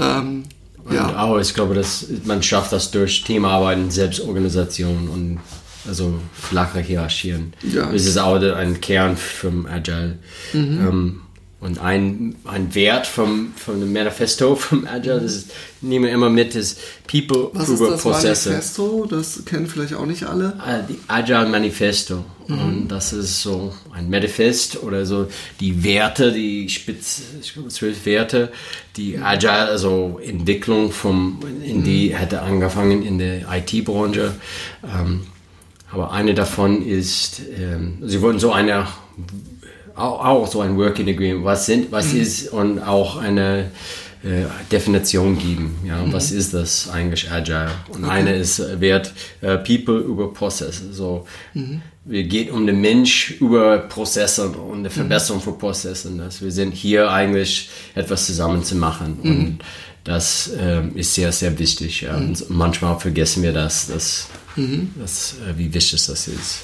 Ähm, ja, auch, ich glaube, dass man schafft das durch Teamarbeiten, Selbstorganisation und also flache Hierarchien. Ja. Das ist auch ein Kern vom Agile. Mhm. Ähm, und ein, ein Wert vom, vom dem Manifesto *laughs* vom Agile, das ist, nehme ich immer mit, ist People was ist over das Prozesse. Manifesto? Das kennen vielleicht auch nicht alle. Ah, die Agile Manifesto. Mhm. Und das ist so ein Manifest oder so die Werte, die spitz, ich glaube zwölf Werte, die Mhm. Agile, also Entwicklung vom, in die hätte angefangen in der IT-Branche. Ähm, aber eine davon ist, ähm, sie wollten so eine, auch, auch so ein Working Agreement, was sind, was Mhm. ist und auch eine äh, Definition geben. Ja, mhm. was ist das eigentlich Agile? Und okay. eine ist äh, Wert äh, People über Prozesse. So, mhm. wir geht um den Mensch über Prozesse und eine Verbesserung mhm. von Prozessen. Dass wir sind hier eigentlich etwas zusammen zu machen mhm. und das äh, ist sehr, sehr wichtig. Ja. Und manchmal vergessen wir das, dass, mhm. dass, äh, wie wichtig das ist.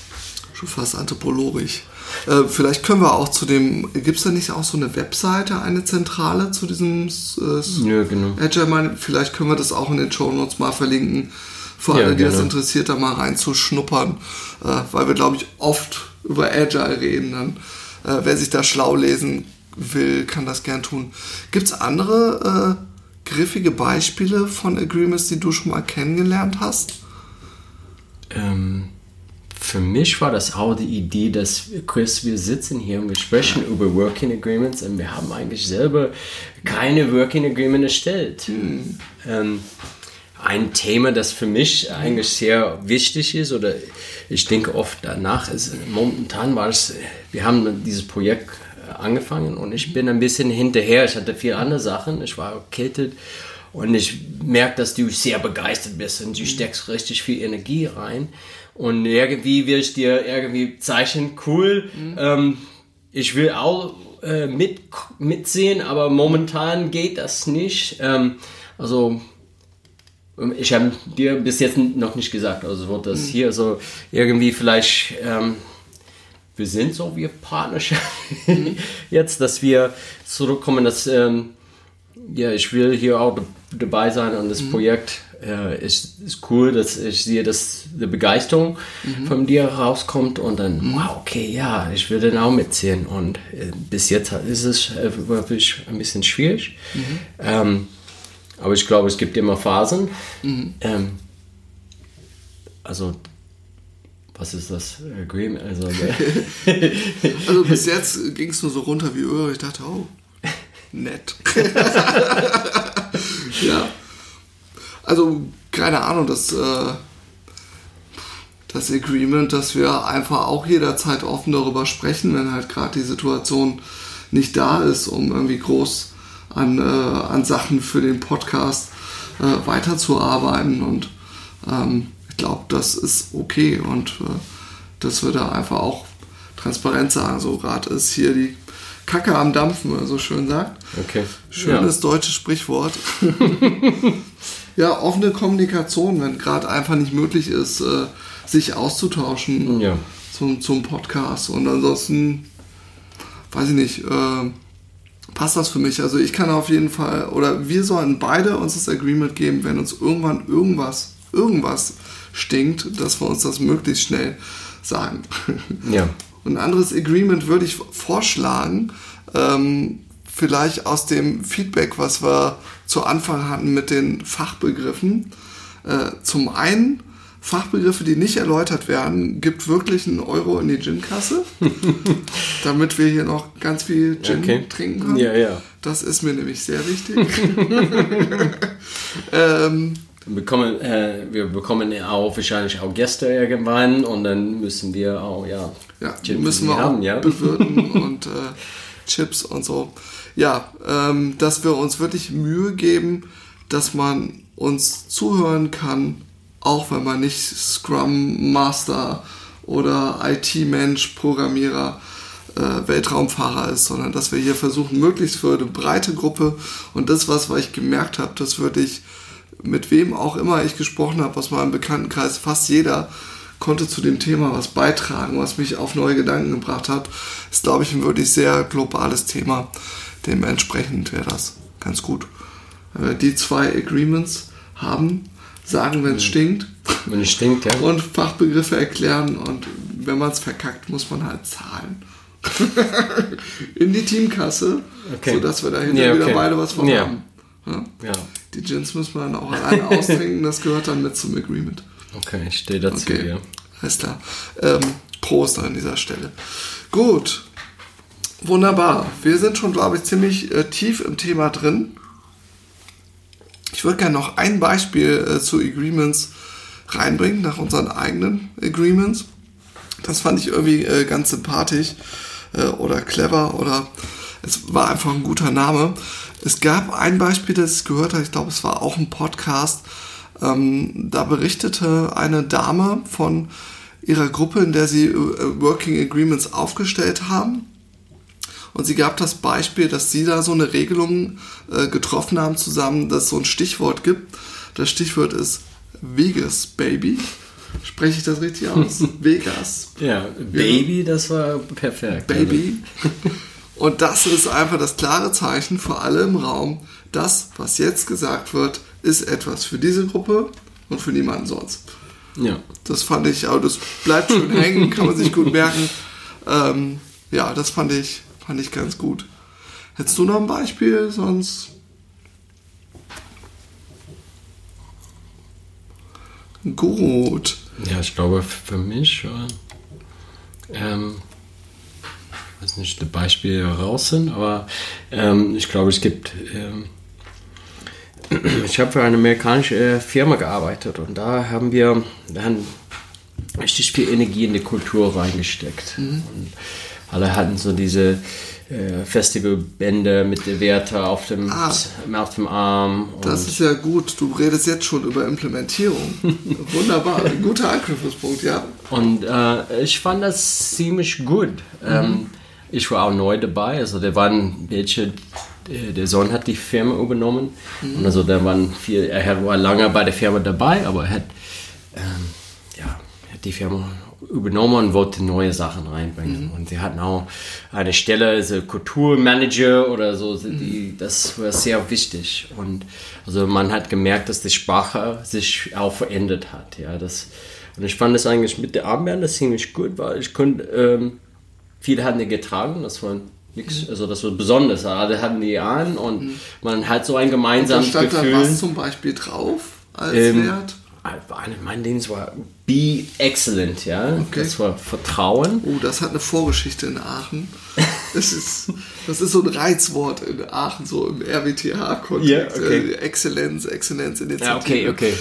Schon fast anthropologisch. Äh, vielleicht können wir auch zu dem, gibt es da nicht auch so eine Webseite, eine Zentrale zu diesem äh, ja, genau. Agile? Vielleicht können wir das auch in den Show Notes mal verlinken, für alle, ja, die das interessiert, da mal reinzuschnuppern, äh, weil wir, glaube ich, oft über Agile reden. Dann, äh, wer sich da schlau lesen will, kann das gern tun. Gibt es andere äh, griffige Beispiele von Agreements, die du schon mal kennengelernt hast? Ähm für mich war das auch die Idee, dass Chris, wir sitzen hier und wir sprechen ja. über Working Agreements und wir haben eigentlich selber keine Working Agreement erstellt. Mhm. Ähm, ein Thema, das für mich eigentlich sehr wichtig ist oder ich denke oft danach ist, momentan war es, wir haben dieses Projekt angefangen und ich bin ein bisschen hinterher. Ich hatte viele andere Sachen, ich war erkältet und ich merke, dass du sehr begeistert bist und du steckst richtig viel Energie rein. Und irgendwie will ich dir irgendwie zeichnen, cool, mhm. ähm, ich will auch äh, mit, mitsehen, aber momentan geht das nicht. Ähm, also ich habe dir bis jetzt noch nicht gesagt, also wird das mhm. hier so irgendwie vielleicht, ähm, wir sind so wie Partnerschaft mhm. *laughs* jetzt, dass wir zurückkommen, dass ähm, ja, ich will hier auch dabei sein und das mhm. Projekt äh, ist, ist cool, dass ich sehe, dass die Begeisterung mhm. von dir rauskommt und dann, mhm. wow, okay, ja, ich will den auch mitziehen. Und äh, bis jetzt ist es äh, wirklich ein bisschen schwierig. Mhm. Ähm, aber ich glaube, es gibt immer Phasen. Mhm. Ähm, also, was ist das? Agreement? Also, *laughs* *laughs* also bis jetzt ging es nur so runter wie Öl. Ich dachte, oh, *laughs* nett. ja. Also, keine Ahnung, das, äh, das Agreement, dass wir einfach auch jederzeit offen darüber sprechen, wenn halt gerade die Situation nicht da ist, um irgendwie groß an, äh, an Sachen für den Podcast äh, weiterzuarbeiten. Und ähm, ich glaube, das ist okay und äh, dass wir da einfach auch transparent sagen. So gerade ist hier die Kacke am Dampfen, so schön sagt. Okay. Schönes ja. deutsches Sprichwort. *laughs* ja, offene Kommunikation, wenn gerade einfach nicht möglich ist, äh, sich auszutauschen ja. zum, zum Podcast. Und ansonsten, weiß ich nicht, äh, passt das für mich. Also ich kann auf jeden Fall, oder wir sollen beide uns das Agreement geben, wenn uns irgendwann irgendwas, irgendwas stinkt, dass wir uns das möglichst schnell sagen. Ja. *laughs* Und ein anderes Agreement würde ich vorschlagen, ähm, vielleicht aus dem Feedback, was wir zu Anfang hatten mit den Fachbegriffen. Äh, zum einen, Fachbegriffe, die nicht erläutert werden, gibt wirklich einen Euro in die Gin-Kasse, *laughs* damit wir hier noch ganz viel Gin okay. trinken können. Ja, ja. Das ist mir nämlich sehr wichtig. *laughs* ähm, bekommen, äh, wir bekommen auch wahrscheinlich auch Gäste irgendwann und dann müssen wir auch, ja, ja Chips müssen wir haben, auch ja? bewirten *laughs* und äh, Chips und so ja, ähm, dass wir uns wirklich Mühe geben, dass man uns zuhören kann, auch wenn man nicht Scrum Master oder IT-Mensch, Programmierer, äh, Weltraumfahrer ist, sondern dass wir hier versuchen, möglichst für eine breite Gruppe und das, was, was ich gemerkt habe, das würde ich mit wem auch immer ich gesprochen habe aus meinem Bekanntenkreis, fast jeder konnte zu dem Thema was beitragen, was mich auf neue Gedanken gebracht hat. Ist, glaube ich, ein wirklich sehr globales Thema. Dementsprechend wäre das ganz gut. Wenn wir die zwei Agreements haben, sagen, wenn es stinkt. Wenn es stinkt, ja. Und Fachbegriffe erklären und wenn man es verkackt, muss man halt zahlen. *laughs* In die Teamkasse, okay. sodass wir dahinter ja, okay. wieder beide was von ja. haben. Ja? ja? Die Gins muss man dann auch alleine *laughs* austrinken, das gehört dann mit zum Agreement. Okay, ich stehe dazu, okay. ja. Alles klar. Ähm, Prost an dieser Stelle. Gut, Wunderbar. Wir sind schon, glaube ich, ziemlich äh, tief im Thema drin. Ich würde gerne noch ein Beispiel äh, zu Agreements reinbringen, nach unseren eigenen Agreements. Das fand ich irgendwie äh, ganz sympathisch äh, oder clever oder es war einfach ein guter Name. Es gab ein Beispiel, das ich gehört habe, ich glaube, es war auch ein Podcast. Ähm, da berichtete eine Dame von ihrer Gruppe, in der sie äh, Working Agreements aufgestellt haben. Und sie gab das Beispiel, dass sie da so eine Regelung äh, getroffen haben zusammen, dass es so ein Stichwort gibt. Das Stichwort ist Vegas Baby. Spreche ich das richtig aus? *laughs* Vegas. Ja, Baby, das war perfekt. Baby. Und das ist einfach das klare Zeichen für alle im Raum. Das, was jetzt gesagt wird, ist etwas für diese Gruppe und für niemanden sonst. Ja. Das fand ich, aber das bleibt schön hängen, kann man sich gut merken. *laughs* Ähm, ja, das fand ich, fand ich ganz gut. Hättest du noch ein Beispiel? Sonst. Gut. Ja, ich glaube für mich, ähm, ich weiß nicht, die Beispiele raus sind, aber ähm, ich glaube, es gibt. Ähm, *clears throat* ich habe für eine amerikanische äh, Firma gearbeitet und da haben wir dann richtig viel Energie in die Kultur reingesteckt. Mhm. Und alle hatten so diese äh, Festivalbände mit der Werte auf dem, ah, auf dem Arm. das ist ja gut. Du redest jetzt schon über Implementierung. *laughs* Wunderbar. Ein guter Anknüpfungspunkt, ja. Und äh, ich fand das ziemlich gut. Mhm. Ähm, ich war auch neu dabei. Also da waren welche, der Sohn hat die Firma übernommen. Mhm. Und also da waren viel, er war lange bei der Firma dabei, aber er hat, ähm, ja, hat die Firma übernommen und wollte neue Sachen reinbringen. Mhm. Und sie hatten auch eine Stelle, also Kulturmanager oder so, die, mhm. das war sehr wichtig. Und also man hat gemerkt, dass die Sprache sich auch verändert hat. Ja, das, und ich fand das eigentlich mit der Armbänder ziemlich gut, weil ich konnte, ähm, viele hatten die getragen, das war nichts, mhm. also das war besonders. Alle hatten die an und mhm. man hat so ein gemeinsames und da stand Gefühl. Da was zum Beispiel drauf als ähm, Wert? Mein Ding war Be Excellent, ja. Okay. Das war Vertrauen. Oh, das hat eine Vorgeschichte in Aachen. Das ist, das ist so ein Reizwort in Aachen, so im RWTH-Kontext. Yeah, okay. äh, Exzellenz, Exzellenz in Ja, okay, okay.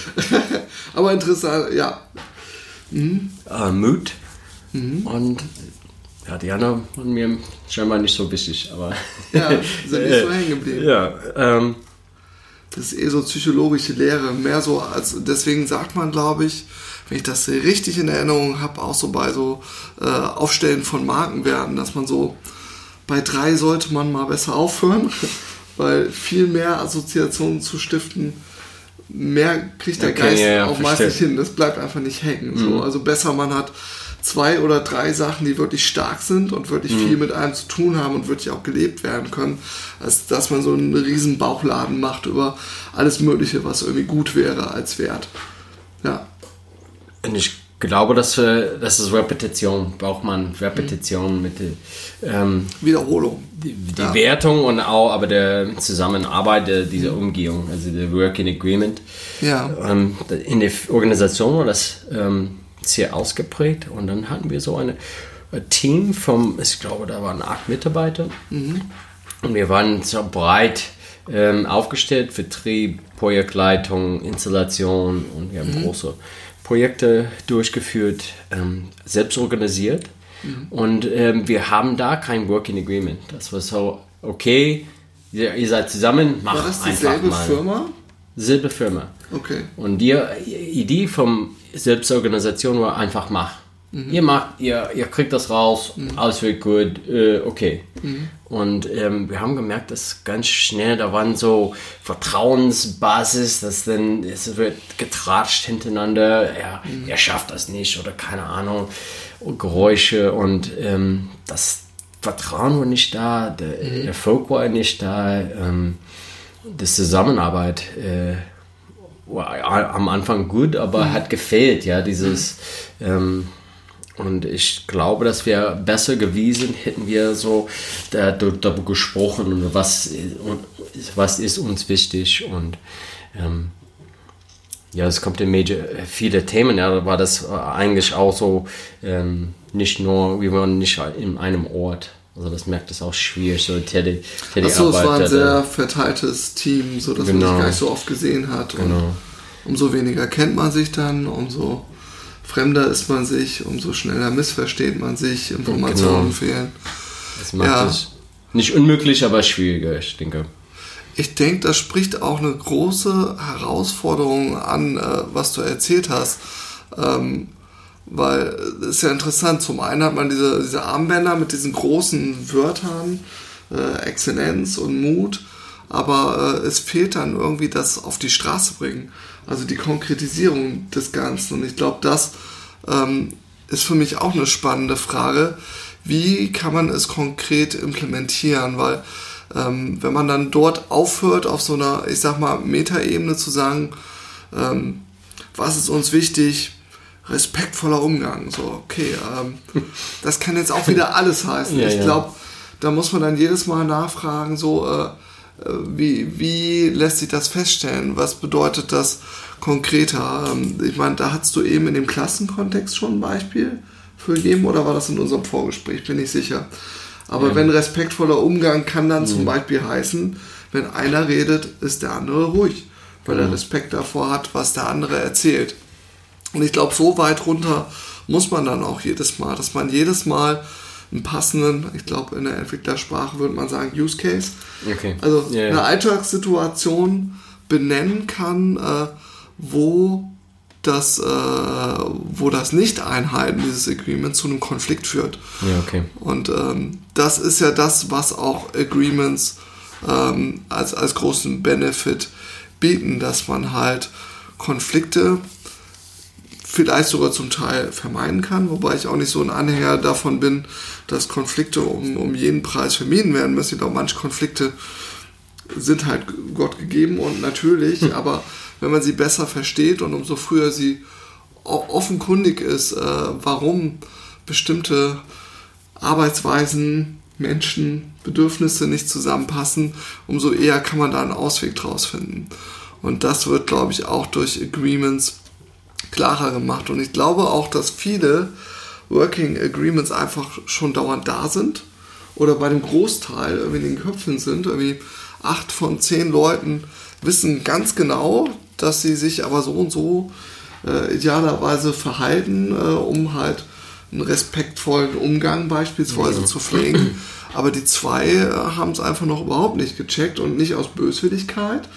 *laughs* Aber interessant, ja. Mhm. Uh, Mut. Mhm. Und ja, die anderen waren mir scheinbar nicht so wichtig, aber. Ja, sind nicht so *laughs* hängen geblieben. Ja, ähm, das ist eh so psychologische Lehre, mehr so als, deswegen sagt man, glaube ich, wenn ich das richtig in Erinnerung habe, auch so bei so äh, Aufstellen von Markenwerten, dass man so bei drei sollte man mal besser aufhören, *laughs* weil viel mehr Assoziationen zu stiften, mehr kriegt der okay, Geist ja, ja, auch meist nicht hin. Das bleibt einfach nicht hängen. Mhm. So. Also besser man hat zwei oder drei Sachen, die wirklich stark sind und wirklich mhm. viel mit einem zu tun haben und wirklich auch gelebt werden können, als dass man so einen riesen Bauchladen macht über alles Mögliche, was irgendwie gut wäre als Wert. Ja. Und ich glaube, dass das ist Repetition, braucht man Repetition mhm. mit der ähm, Wiederholung. Die, die ja. Wertung und auch aber der Zusammenarbeit, der, dieser. Umgehung, also der Working Agreement. Ja. Ähm, in der Organisation war das ähm, sehr ausgeprägt. Und dann hatten wir so eine, ein Team vom, ich glaube, da waren acht Mitarbeiter. Mhm. Und wir waren so breit ähm, aufgestellt, Vertrieb, Projektleitung, Installation und wir haben mhm. große Projekte durchgeführt, ähm, selbst organisiert. Mhm. Und ähm, wir haben da kein Working Agreement. Das war so, okay, ihr, ihr seid zusammen, macht war das dieselbe mal. Firma? Selbe Firma. Okay. Und die Idee vom Selbstorganisation war einfach mach. Mhm. Ihr macht, ihr, ihr kriegt das raus, mhm. alles wird gut, äh, okay. Mhm. Und ähm, wir haben gemerkt, dass ganz schnell, da waren so Vertrauensbasis, dass dann es wird getratscht hintereinander, er, mhm. er schafft das nicht oder keine Ahnung, Geräusche und ähm, das Vertrauen war nicht da, der mhm. Erfolg war nicht da, ähm, die Zusammenarbeit äh, am Anfang gut, aber mhm. hat gefehlt, ja, dieses. Ähm, und ich glaube, dass wir besser gewesen hätten wir so darüber gesprochen und was, was ist uns wichtig und ähm, ja, es kommt in Major viele Themen, ja, da war das eigentlich auch so ähm, nicht nur, wir waren nicht in einem Ort. Also das merkt es auch schwierig, so Tele Tele Achso, es war ein sehr verteiltes Team, so dass genau. man sich gar nicht so oft gesehen hat. Genau. Und umso weniger kennt man sich dann, umso fremder ist man sich, umso schneller missversteht man sich, Informationen genau. fehlen. Das macht ja. es Nicht unmöglich, aber schwieriger, ich denke. Ich denke, das spricht auch eine große Herausforderung an, äh, was du erzählt hast. Ähm, weil ist ja interessant, zum einen hat man diese, diese Armbänder mit diesen großen Wörtern, äh, Exzellenz und Mut, aber äh, es fehlt dann irgendwie das auf die Straße bringen, also die Konkretisierung des Ganzen. Und ich glaube, das ähm, ist für mich auch eine spannende Frage. Wie kann man es konkret implementieren? Weil ähm, wenn man dann dort aufhört, auf so einer, ich sag mal, Metaebene zu sagen, ähm, was ist uns wichtig, respektvoller Umgang. So, okay, ähm, das kann jetzt auch wieder alles heißen. *laughs* Ja, ich glaube, da muss man dann jedes Mal nachfragen, so, äh, äh, wie, wie lässt sich das feststellen? Was bedeutet das konkreter? Ähm, ich meine, da hast du eben in dem Klassenkontext schon ein Beispiel für gegeben oder war das in unserem Vorgespräch? Bin ich sicher. Aber ja. wenn respektvoller Umgang kann dann mhm. zum Beispiel heißen, wenn einer redet, ist der andere ruhig, weil mhm. er Respekt davor hat, was der andere erzählt. Und ich glaube, so weit runter muss man dann auch jedes Mal, dass man jedes Mal einen passenden, ich glaube, in der Entwicklersprache würde man sagen, Use Case. Okay. Also yeah, eine Alltagssituation benennen kann, äh, wo das, äh, wo das Nicht-Einhalten dieses Agreements zu einem Konflikt führt. Ja, okay. Und ähm, das ist ja das, was auch Agreements ähm, als, als großen Benefit bieten, dass man halt Konflikte vielleicht sogar zum Teil vermeiden kann, wobei ich auch nicht so ein Anhänger davon bin, dass Konflikte um, um jeden Preis vermieden werden müssen. Ich glaube, manche Konflikte sind halt Gott gegeben und natürlich, hm. aber wenn man sie besser versteht und umso früher sie offenkundig ist, äh, warum bestimmte Arbeitsweisen, Menschen, Bedürfnisse nicht zusammenpassen, umso eher kann man da einen Ausweg draus finden. Und das wird, glaube ich, auch durch Agreements klarer gemacht. Und ich glaube auch, dass viele Working Agreements einfach schon dauernd da sind oder bei dem Großteil irgendwie in den Köpfen sind. Irgendwie acht von zehn Leuten wissen ganz genau, dass sie sich aber so und so äh, idealerweise verhalten, äh, um halt einen respektvollen Umgang beispielsweise ja. zu pflegen. Aber die zwei äh, haben es einfach noch überhaupt nicht gecheckt und nicht aus Böswilligkeit,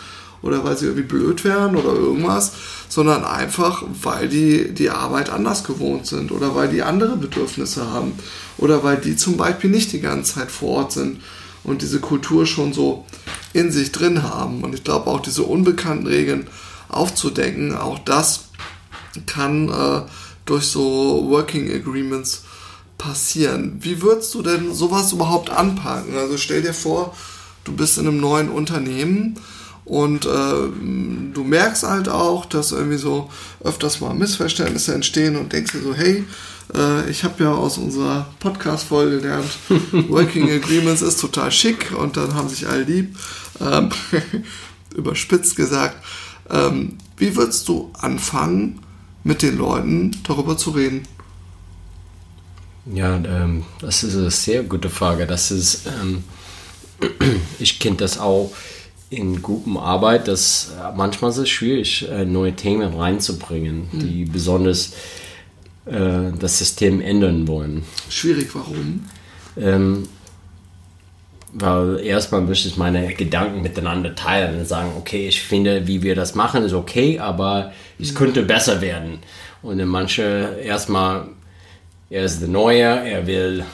oder weil sie irgendwie blöd wären oder irgendwas, sondern einfach, weil die die Arbeit anders gewohnt sind oder weil die andere Bedürfnisse haben oder weil die zum Beispiel nicht die ganze Zeit vor Ort sind und diese Kultur schon so in sich drin haben. Und ich glaube auch diese unbekannten Regeln aufzudecken, auch das kann äh, durch so Working Agreements passieren. Wie würdest du denn sowas überhaupt anpacken? Also stell dir vor, du bist in einem neuen Unternehmen und äh, du merkst halt auch, dass irgendwie so öfters mal Missverständnisse entstehen und denkst dir so, hey, äh, ich habe ja aus unserer Podcast-Folge gelernt, *laughs* Working Agreements ist total schick und dann haben sich alle lieb. Ähm, *laughs* überspitzt gesagt. Ähm, wie würdest du anfangen, mit den Leuten darüber zu reden? Ja, ähm, das ist eine sehr gute Frage. Das ist, ähm, *clears throat* ich kenne das auch in Gruppenarbeit, das manchmal ist es schwierig, äh, neue Themen reinzubringen, mhm. die besonders äh, das System ändern wollen. Schwierig, warum? Ähm, weil erstmal möchte ich meine Gedanken miteinander teilen und sagen, okay, ich finde, wie wir das machen, ist okay, aber es könnte besser werden. Und dann manche erstmal, er ist der Neue, er will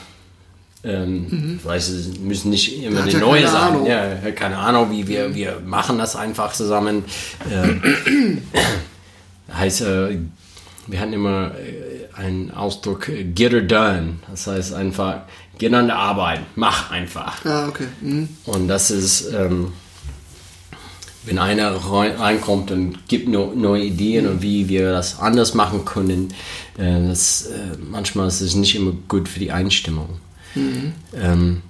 ähm, mhm. Ich weiß, es müssen nicht immer eine ja neue sein. Ahnung. Ja, keine Ahnung, wie wir, wir machen das einfach zusammen. Äh, *coughs* heißt, äh, wir hatten immer äh, einen Ausdruck, äh, get it done. Das heißt einfach, geh an der Arbeit, mach einfach. Ja, okay. Mhm. Und das ist, ähm, wenn einer reinkommt und gibt neue Ideen mhm. und wie wir das anders machen können, äh, das, äh, manchmal ist es nicht immer gut für die Einstimmung. Mhm. Ähm,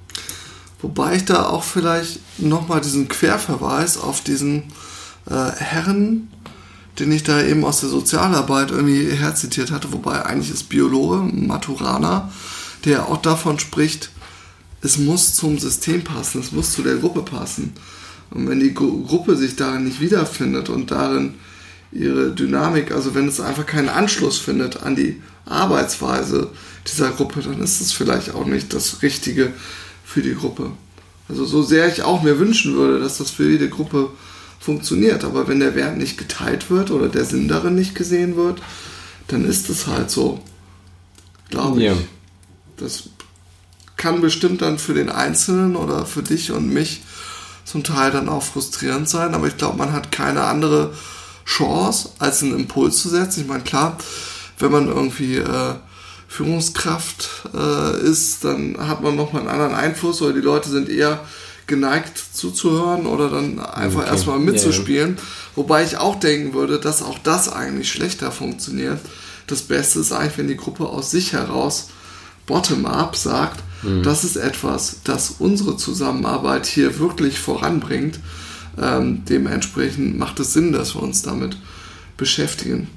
Wobei ich da auch vielleicht nochmal diesen Querverweis auf diesen äh, Herren, den ich da eben aus der Sozialarbeit irgendwie herzitiert hatte, wobei eigentlich ist Biologe, Maturana, der auch davon spricht, es muss zum System passen, es muss zu der Gruppe passen. Und wenn die Gruppe sich darin nicht wiederfindet und darin ihre Dynamik, also wenn es einfach keinen Anschluss findet an die Arbeitsweise dieser Gruppe, dann ist es vielleicht auch nicht das Richtige für die Gruppe. Also so sehr ich auch mir wünschen würde, dass das für jede Gruppe funktioniert. Aber wenn der Wert nicht geteilt wird oder der Sinn darin nicht gesehen wird, dann ist es halt so. Glaube ich. Ja. Das kann bestimmt dann für den Einzelnen oder für dich und mich zum Teil dann auch frustrierend sein, aber ich glaube, man hat keine andere Chance, als einen Impuls zu setzen. Ich meine, klar, wenn man irgendwie äh, Führungskraft äh, ist, dann hat man nochmal einen anderen Einfluss oder die Leute sind eher geneigt zuzuhören oder dann einfach okay. erstmal mitzuspielen. Ja, ja. Wobei ich auch denken würde, dass auch das eigentlich schlechter funktioniert. Das Beste ist eigentlich, wenn die Gruppe aus sich heraus bottom-up sagt, mhm. das ist etwas, das unsere Zusammenarbeit hier wirklich voranbringt. Ähm, dementsprechend macht es Sinn, dass wir uns damit beschäftigen.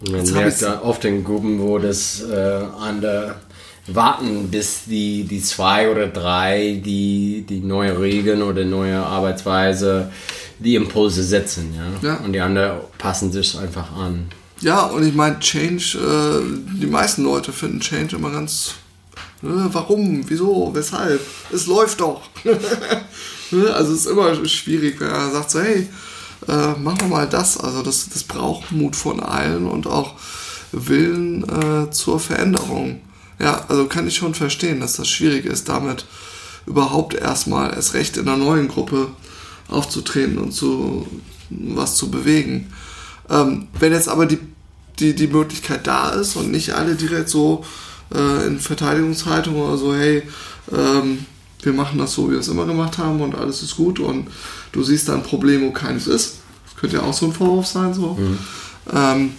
Man Jetzt merkt ja oft in Gruppen, wo das äh, an der warten, bis die, die zwei oder drei die, die neue Regeln oder neue Arbeitsweise die Impulse setzen. Ja? ja. Und die anderen passen sich einfach an. Ja, und ich meine, Change, äh, die meisten Leute finden Change immer ganz. Äh, warum? Wieso? Weshalb? Es läuft doch. *laughs* Ne, also es ist immer schwierig, wenn er sagt so, hey, äh, machen wir mal das. Also das, das braucht Mut von allen und auch Willen äh, zur Veränderung. Ja, also kann ich schon verstehen, dass das schwierig ist, damit überhaupt erstmal erst recht in einer neuen Gruppe aufzutreten und zu was zu bewegen. Ähm, wenn jetzt aber die, die, die Möglichkeit da ist und nicht alle direkt so äh, in Verteidigungshaltung oder so, hey, ähm, wir machen das so, wie wir es immer gemacht haben und alles ist gut und du siehst da ein Problem, wo keines ist. Das könnte ja auch so ein Vorwurf sein, so. Mhm. Ähm,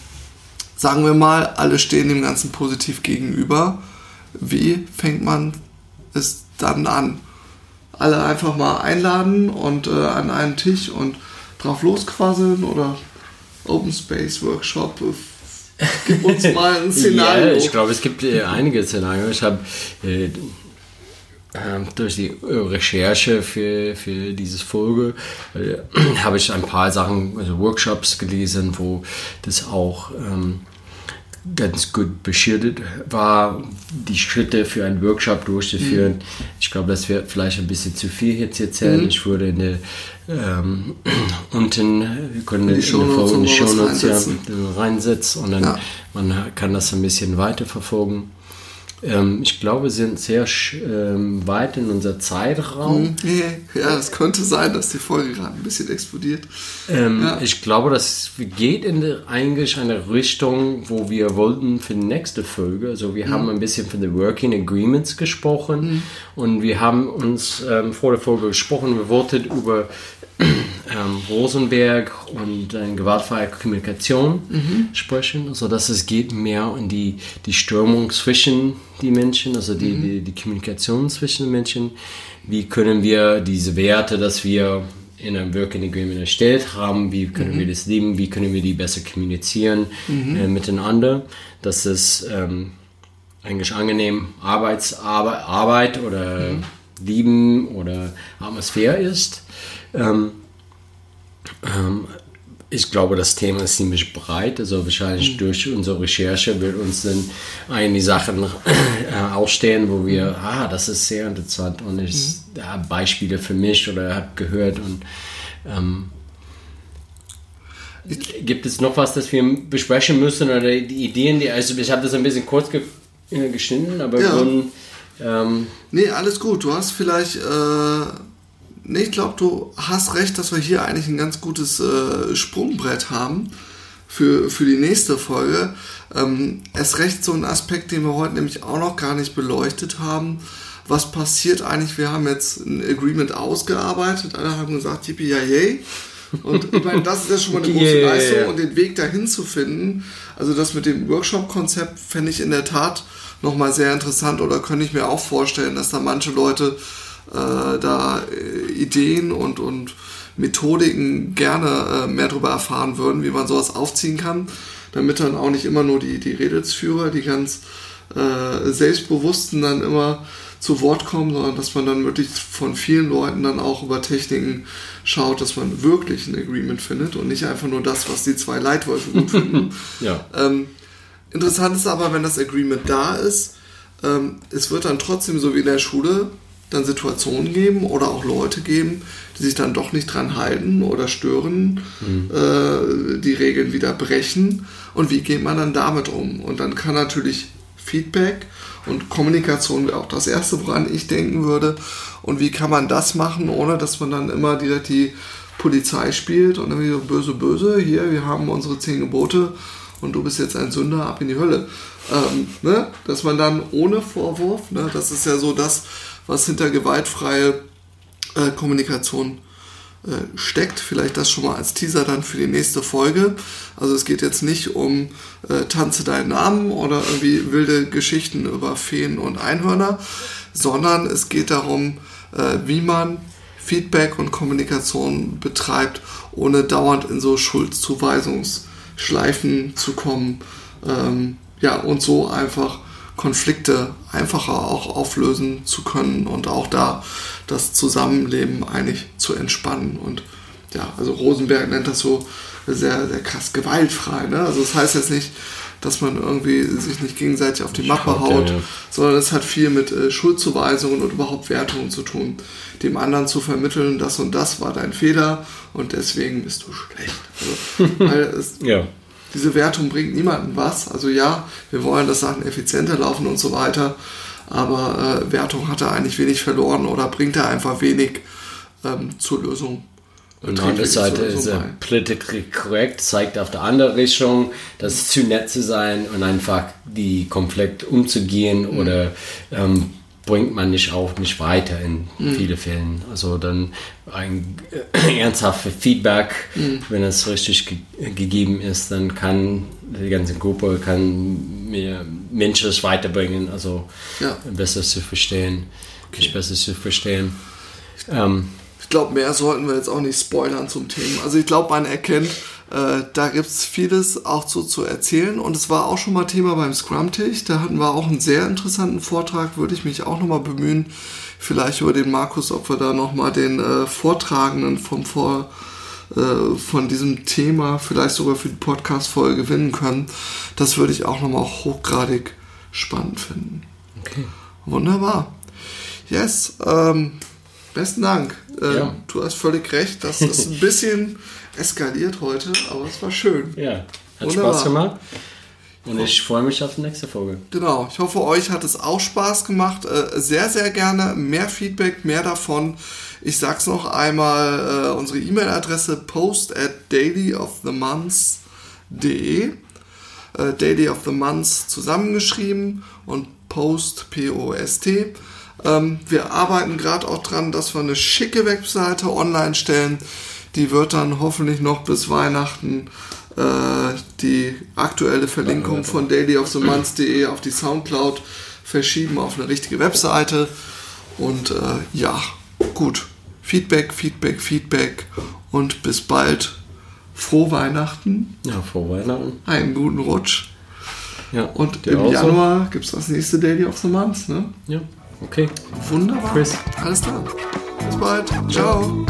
sagen wir mal, alle stehen dem Ganzen positiv gegenüber. Wie fängt man es dann an? Alle einfach mal einladen und äh, an einen Tisch und drauf losquasseln oder Open Space Workshop. Gib uns mal ein *laughs* Szenario. ja, ich glaube, es gibt äh, einige Szenarien. Ich habe äh, durch die Recherche für, für dieses Folge äh, *clears throat* habe ich ein paar Sachen, also Workshops gelesen, wo das auch ähm, ganz gut beschildert war, die Schritte für einen Workshop durchzuführen. Mhm. Ich glaube, das wäre vielleicht ein bisschen zu viel jetzt erzählen. Mhm. Ich würde in der, ähm, *clears throat* unten, wir können in die Shownotes ja, reinsetzen und dann ja. man kann das ein bisschen weiter verfolgen. Ähm, ich glaube, wir sind sehr ähm, weit in unser Zeitraum. Mhm. Ja, es könnte sein, dass die Folge gerade ein bisschen explodiert. Ähm, ja. Ich glaube, das geht in eigentlich eine Richtung, wo wir wollten für die nächste Folge. Also wir mhm. haben ein bisschen von den Working Agreements gesprochen mhm. und wir haben uns ähm, vor der Folge gesprochen, wir wollten über *clears throat* ähm, Rosenberg und äh, gewaltfreie Kommunikation mhm. sprechen, sodass also, es geht mehr in die, die Störung zwischen die Menschen, also die, mhm. die, die Kommunikation zwischen den Menschen. Wie können wir diese Werte, dass wir in einem Working Agreement erstellt haben, wie können mhm. wir das leben, wie können wir die besser kommunizieren mhm. äh, miteinander, dass es ähm, eigentlich angenehm Arbeitsarbeit Arbeit oder mhm. Lieben oder Atmosphäre ist. Ähm, ähm, ich glaube, das Thema ist ziemlich breit. Also wahrscheinlich mhm. durch unsere Recherche wird uns dann einige Sachen äh, ausstehen, wo wir, mhm. ah, das ist sehr interessant und ich mhm. habe Beispiele für mich oder habe gehört und ähm, Gibt es noch was, das wir besprechen müssen oder die Ideen, die also ich habe das ein bisschen kurz ge äh, geschnitten, aber ja. Schon, ähm, nee, alles gut. Du hast vielleicht äh Nee, ich glaube, du hast recht, dass wir hier eigentlich ein ganz gutes äh, Sprungbrett haben für, für die nächste Folge. Ähm, erst recht so ein Aspekt, den wir heute nämlich auch noch gar nicht beleuchtet haben. Was passiert eigentlich? Wir haben jetzt ein Agreement ausgearbeitet. Alle haben gesagt, yippie ja yay. Und ich meine, das ist ja schon mal eine *laughs* große yeah. Leistung und den Weg dahin zu finden. Also das mit dem Workshop-Konzept fände ich in der Tat nochmal sehr interessant oder könnte ich mir auch vorstellen, dass da manche Leute äh, da äh, Ideen und, und Methodiken gerne äh, mehr darüber erfahren würden, wie man sowas aufziehen kann, damit dann auch nicht immer nur die, die Redelsführer, die ganz äh, Selbstbewussten dann immer zu Wort kommen, sondern dass man dann wirklich von vielen Leuten dann auch über Techniken schaut, dass man wirklich ein Agreement findet und nicht einfach nur das, was die zwei Leitwölfe gut finden. *laughs* ja. ähm, interessant ist aber, wenn das Agreement da ist, ähm, es wird dann trotzdem so wie in der Schule dann Situationen geben oder auch Leute geben, die sich dann doch nicht dran halten oder stören, mhm. äh, die Regeln wieder brechen. Und wie geht man dann damit um? Und dann kann natürlich Feedback und Kommunikation wäre auch das Erste, woran ich denken würde. Und wie kann man das machen, ohne dass man dann immer direkt die Polizei spielt und irgendwie so böse, böse, hier, wir haben unsere zehn Gebote und du bist jetzt ein Sünder, ab in die Hölle. Ähm, ne? Dass man dann ohne Vorwurf, ne? das ist ja so das, was hinter gewaltfreie äh, Kommunikation äh, steckt. Vielleicht das schon mal als Teaser dann für die nächste Folge. Also es geht jetzt nicht um äh, Tanze deinen Namen oder irgendwie wilde Geschichten über Feen und Einhörner, sondern es geht darum, äh, wie man Feedback und Kommunikation betreibt, ohne dauernd in so Schuldzuweisungsschleifen zu kommen. Ähm, ja, und so einfach Konflikte einfacher auch auflösen zu können und auch da das Zusammenleben eigentlich zu entspannen. Und ja, also Rosenberg nennt das so sehr, sehr krass gewaltfrei. Ne? Also das heißt jetzt nicht, dass man irgendwie sich nicht gegenseitig auf die Mappe haut, ja, ja. sondern es hat viel mit äh, Schuldzuweisungen und überhaupt Wertungen zu tun. Dem anderen zu vermitteln, das und das war dein Fehler und deswegen bist du schlecht. Also, *laughs* weil es, ja. Diese Wertung bringt niemandem was. Also ja, wir wollen, dass Sachen effizienter laufen und so weiter, aber äh, Wertung hat er eigentlich wenig verloren oder bringt er einfach wenig ähm, zur Lösung und auf der anderen Seite ist er politically correct, zeigt auf der anderen Richtung, dass es zu nett zu sein und einfach die Konflikt umzugehen mhm. oder ähm, bringt man nicht auch nicht weiter in mhm. vielen Fällen. Also dann ein äh, *clears throat* ernsthaftes Feedback, mhm. wenn es richtig ge gegeben ist, dann kann die ganze Gruppe kann mir menschlich weiterbringen, also ja. besser zu verstehen, okay. besser zu verstehen. Ähm, glaube, mehr sollten wir jetzt auch nicht spoilern zum Thema. Also ich glaube, man erkennt, äh, da gibt es vieles auch zu, zu erzählen. Und es war auch schon mal Thema beim Scrum-Tisch. Da hatten wir auch einen sehr interessanten Vortrag. Würde ich mich auch nochmal bemühen, vielleicht über den Markus, ob wir da nochmal den äh, Vortragenden vom Vor äh, von diesem Thema vielleicht sogar für die Podcast-Folge gewinnen können. Das würde ich auch nochmal hochgradig spannend finden. Okay. Wunderbar. Yes. Ähm, Besten Dank. Ähm, ja. Du hast völlig recht, das ist ein *laughs* bisschen eskaliert heute, aber es war schön. Ja, hat Wunderbar. Spaß gemacht. Und ich freue mich auf die nächste Folge. Genau, ich hoffe, euch hat es auch Spaß gemacht. Äh, sehr, sehr gerne mehr Feedback, mehr davon. Ich sag's noch einmal, äh, unsere E-Mail-Adresse post at dailyofthemonths.de äh, Daily of the Months zusammengeschrieben und post, P-O-S-T. Ähm, wir arbeiten gerade auch dran, dass wir eine schicke Webseite online stellen. Die wird dann hoffentlich noch bis Weihnachten äh, die aktuelle Verlinkung von dailyofthemonths.de auf die Soundcloud verschieben auf eine richtige Webseite. Und äh, ja, gut. Feedback, Feedback, Feedback und bis bald. Frohe Weihnachten. Ja, frohe Weihnachten. Einen guten Rutsch. Ja, und im Januar gibt es das nächste Daily of the Month, ne? Ja. Okay. Wunderbar. Chris. Alles klar. Bis bald. Ciao. Ciao.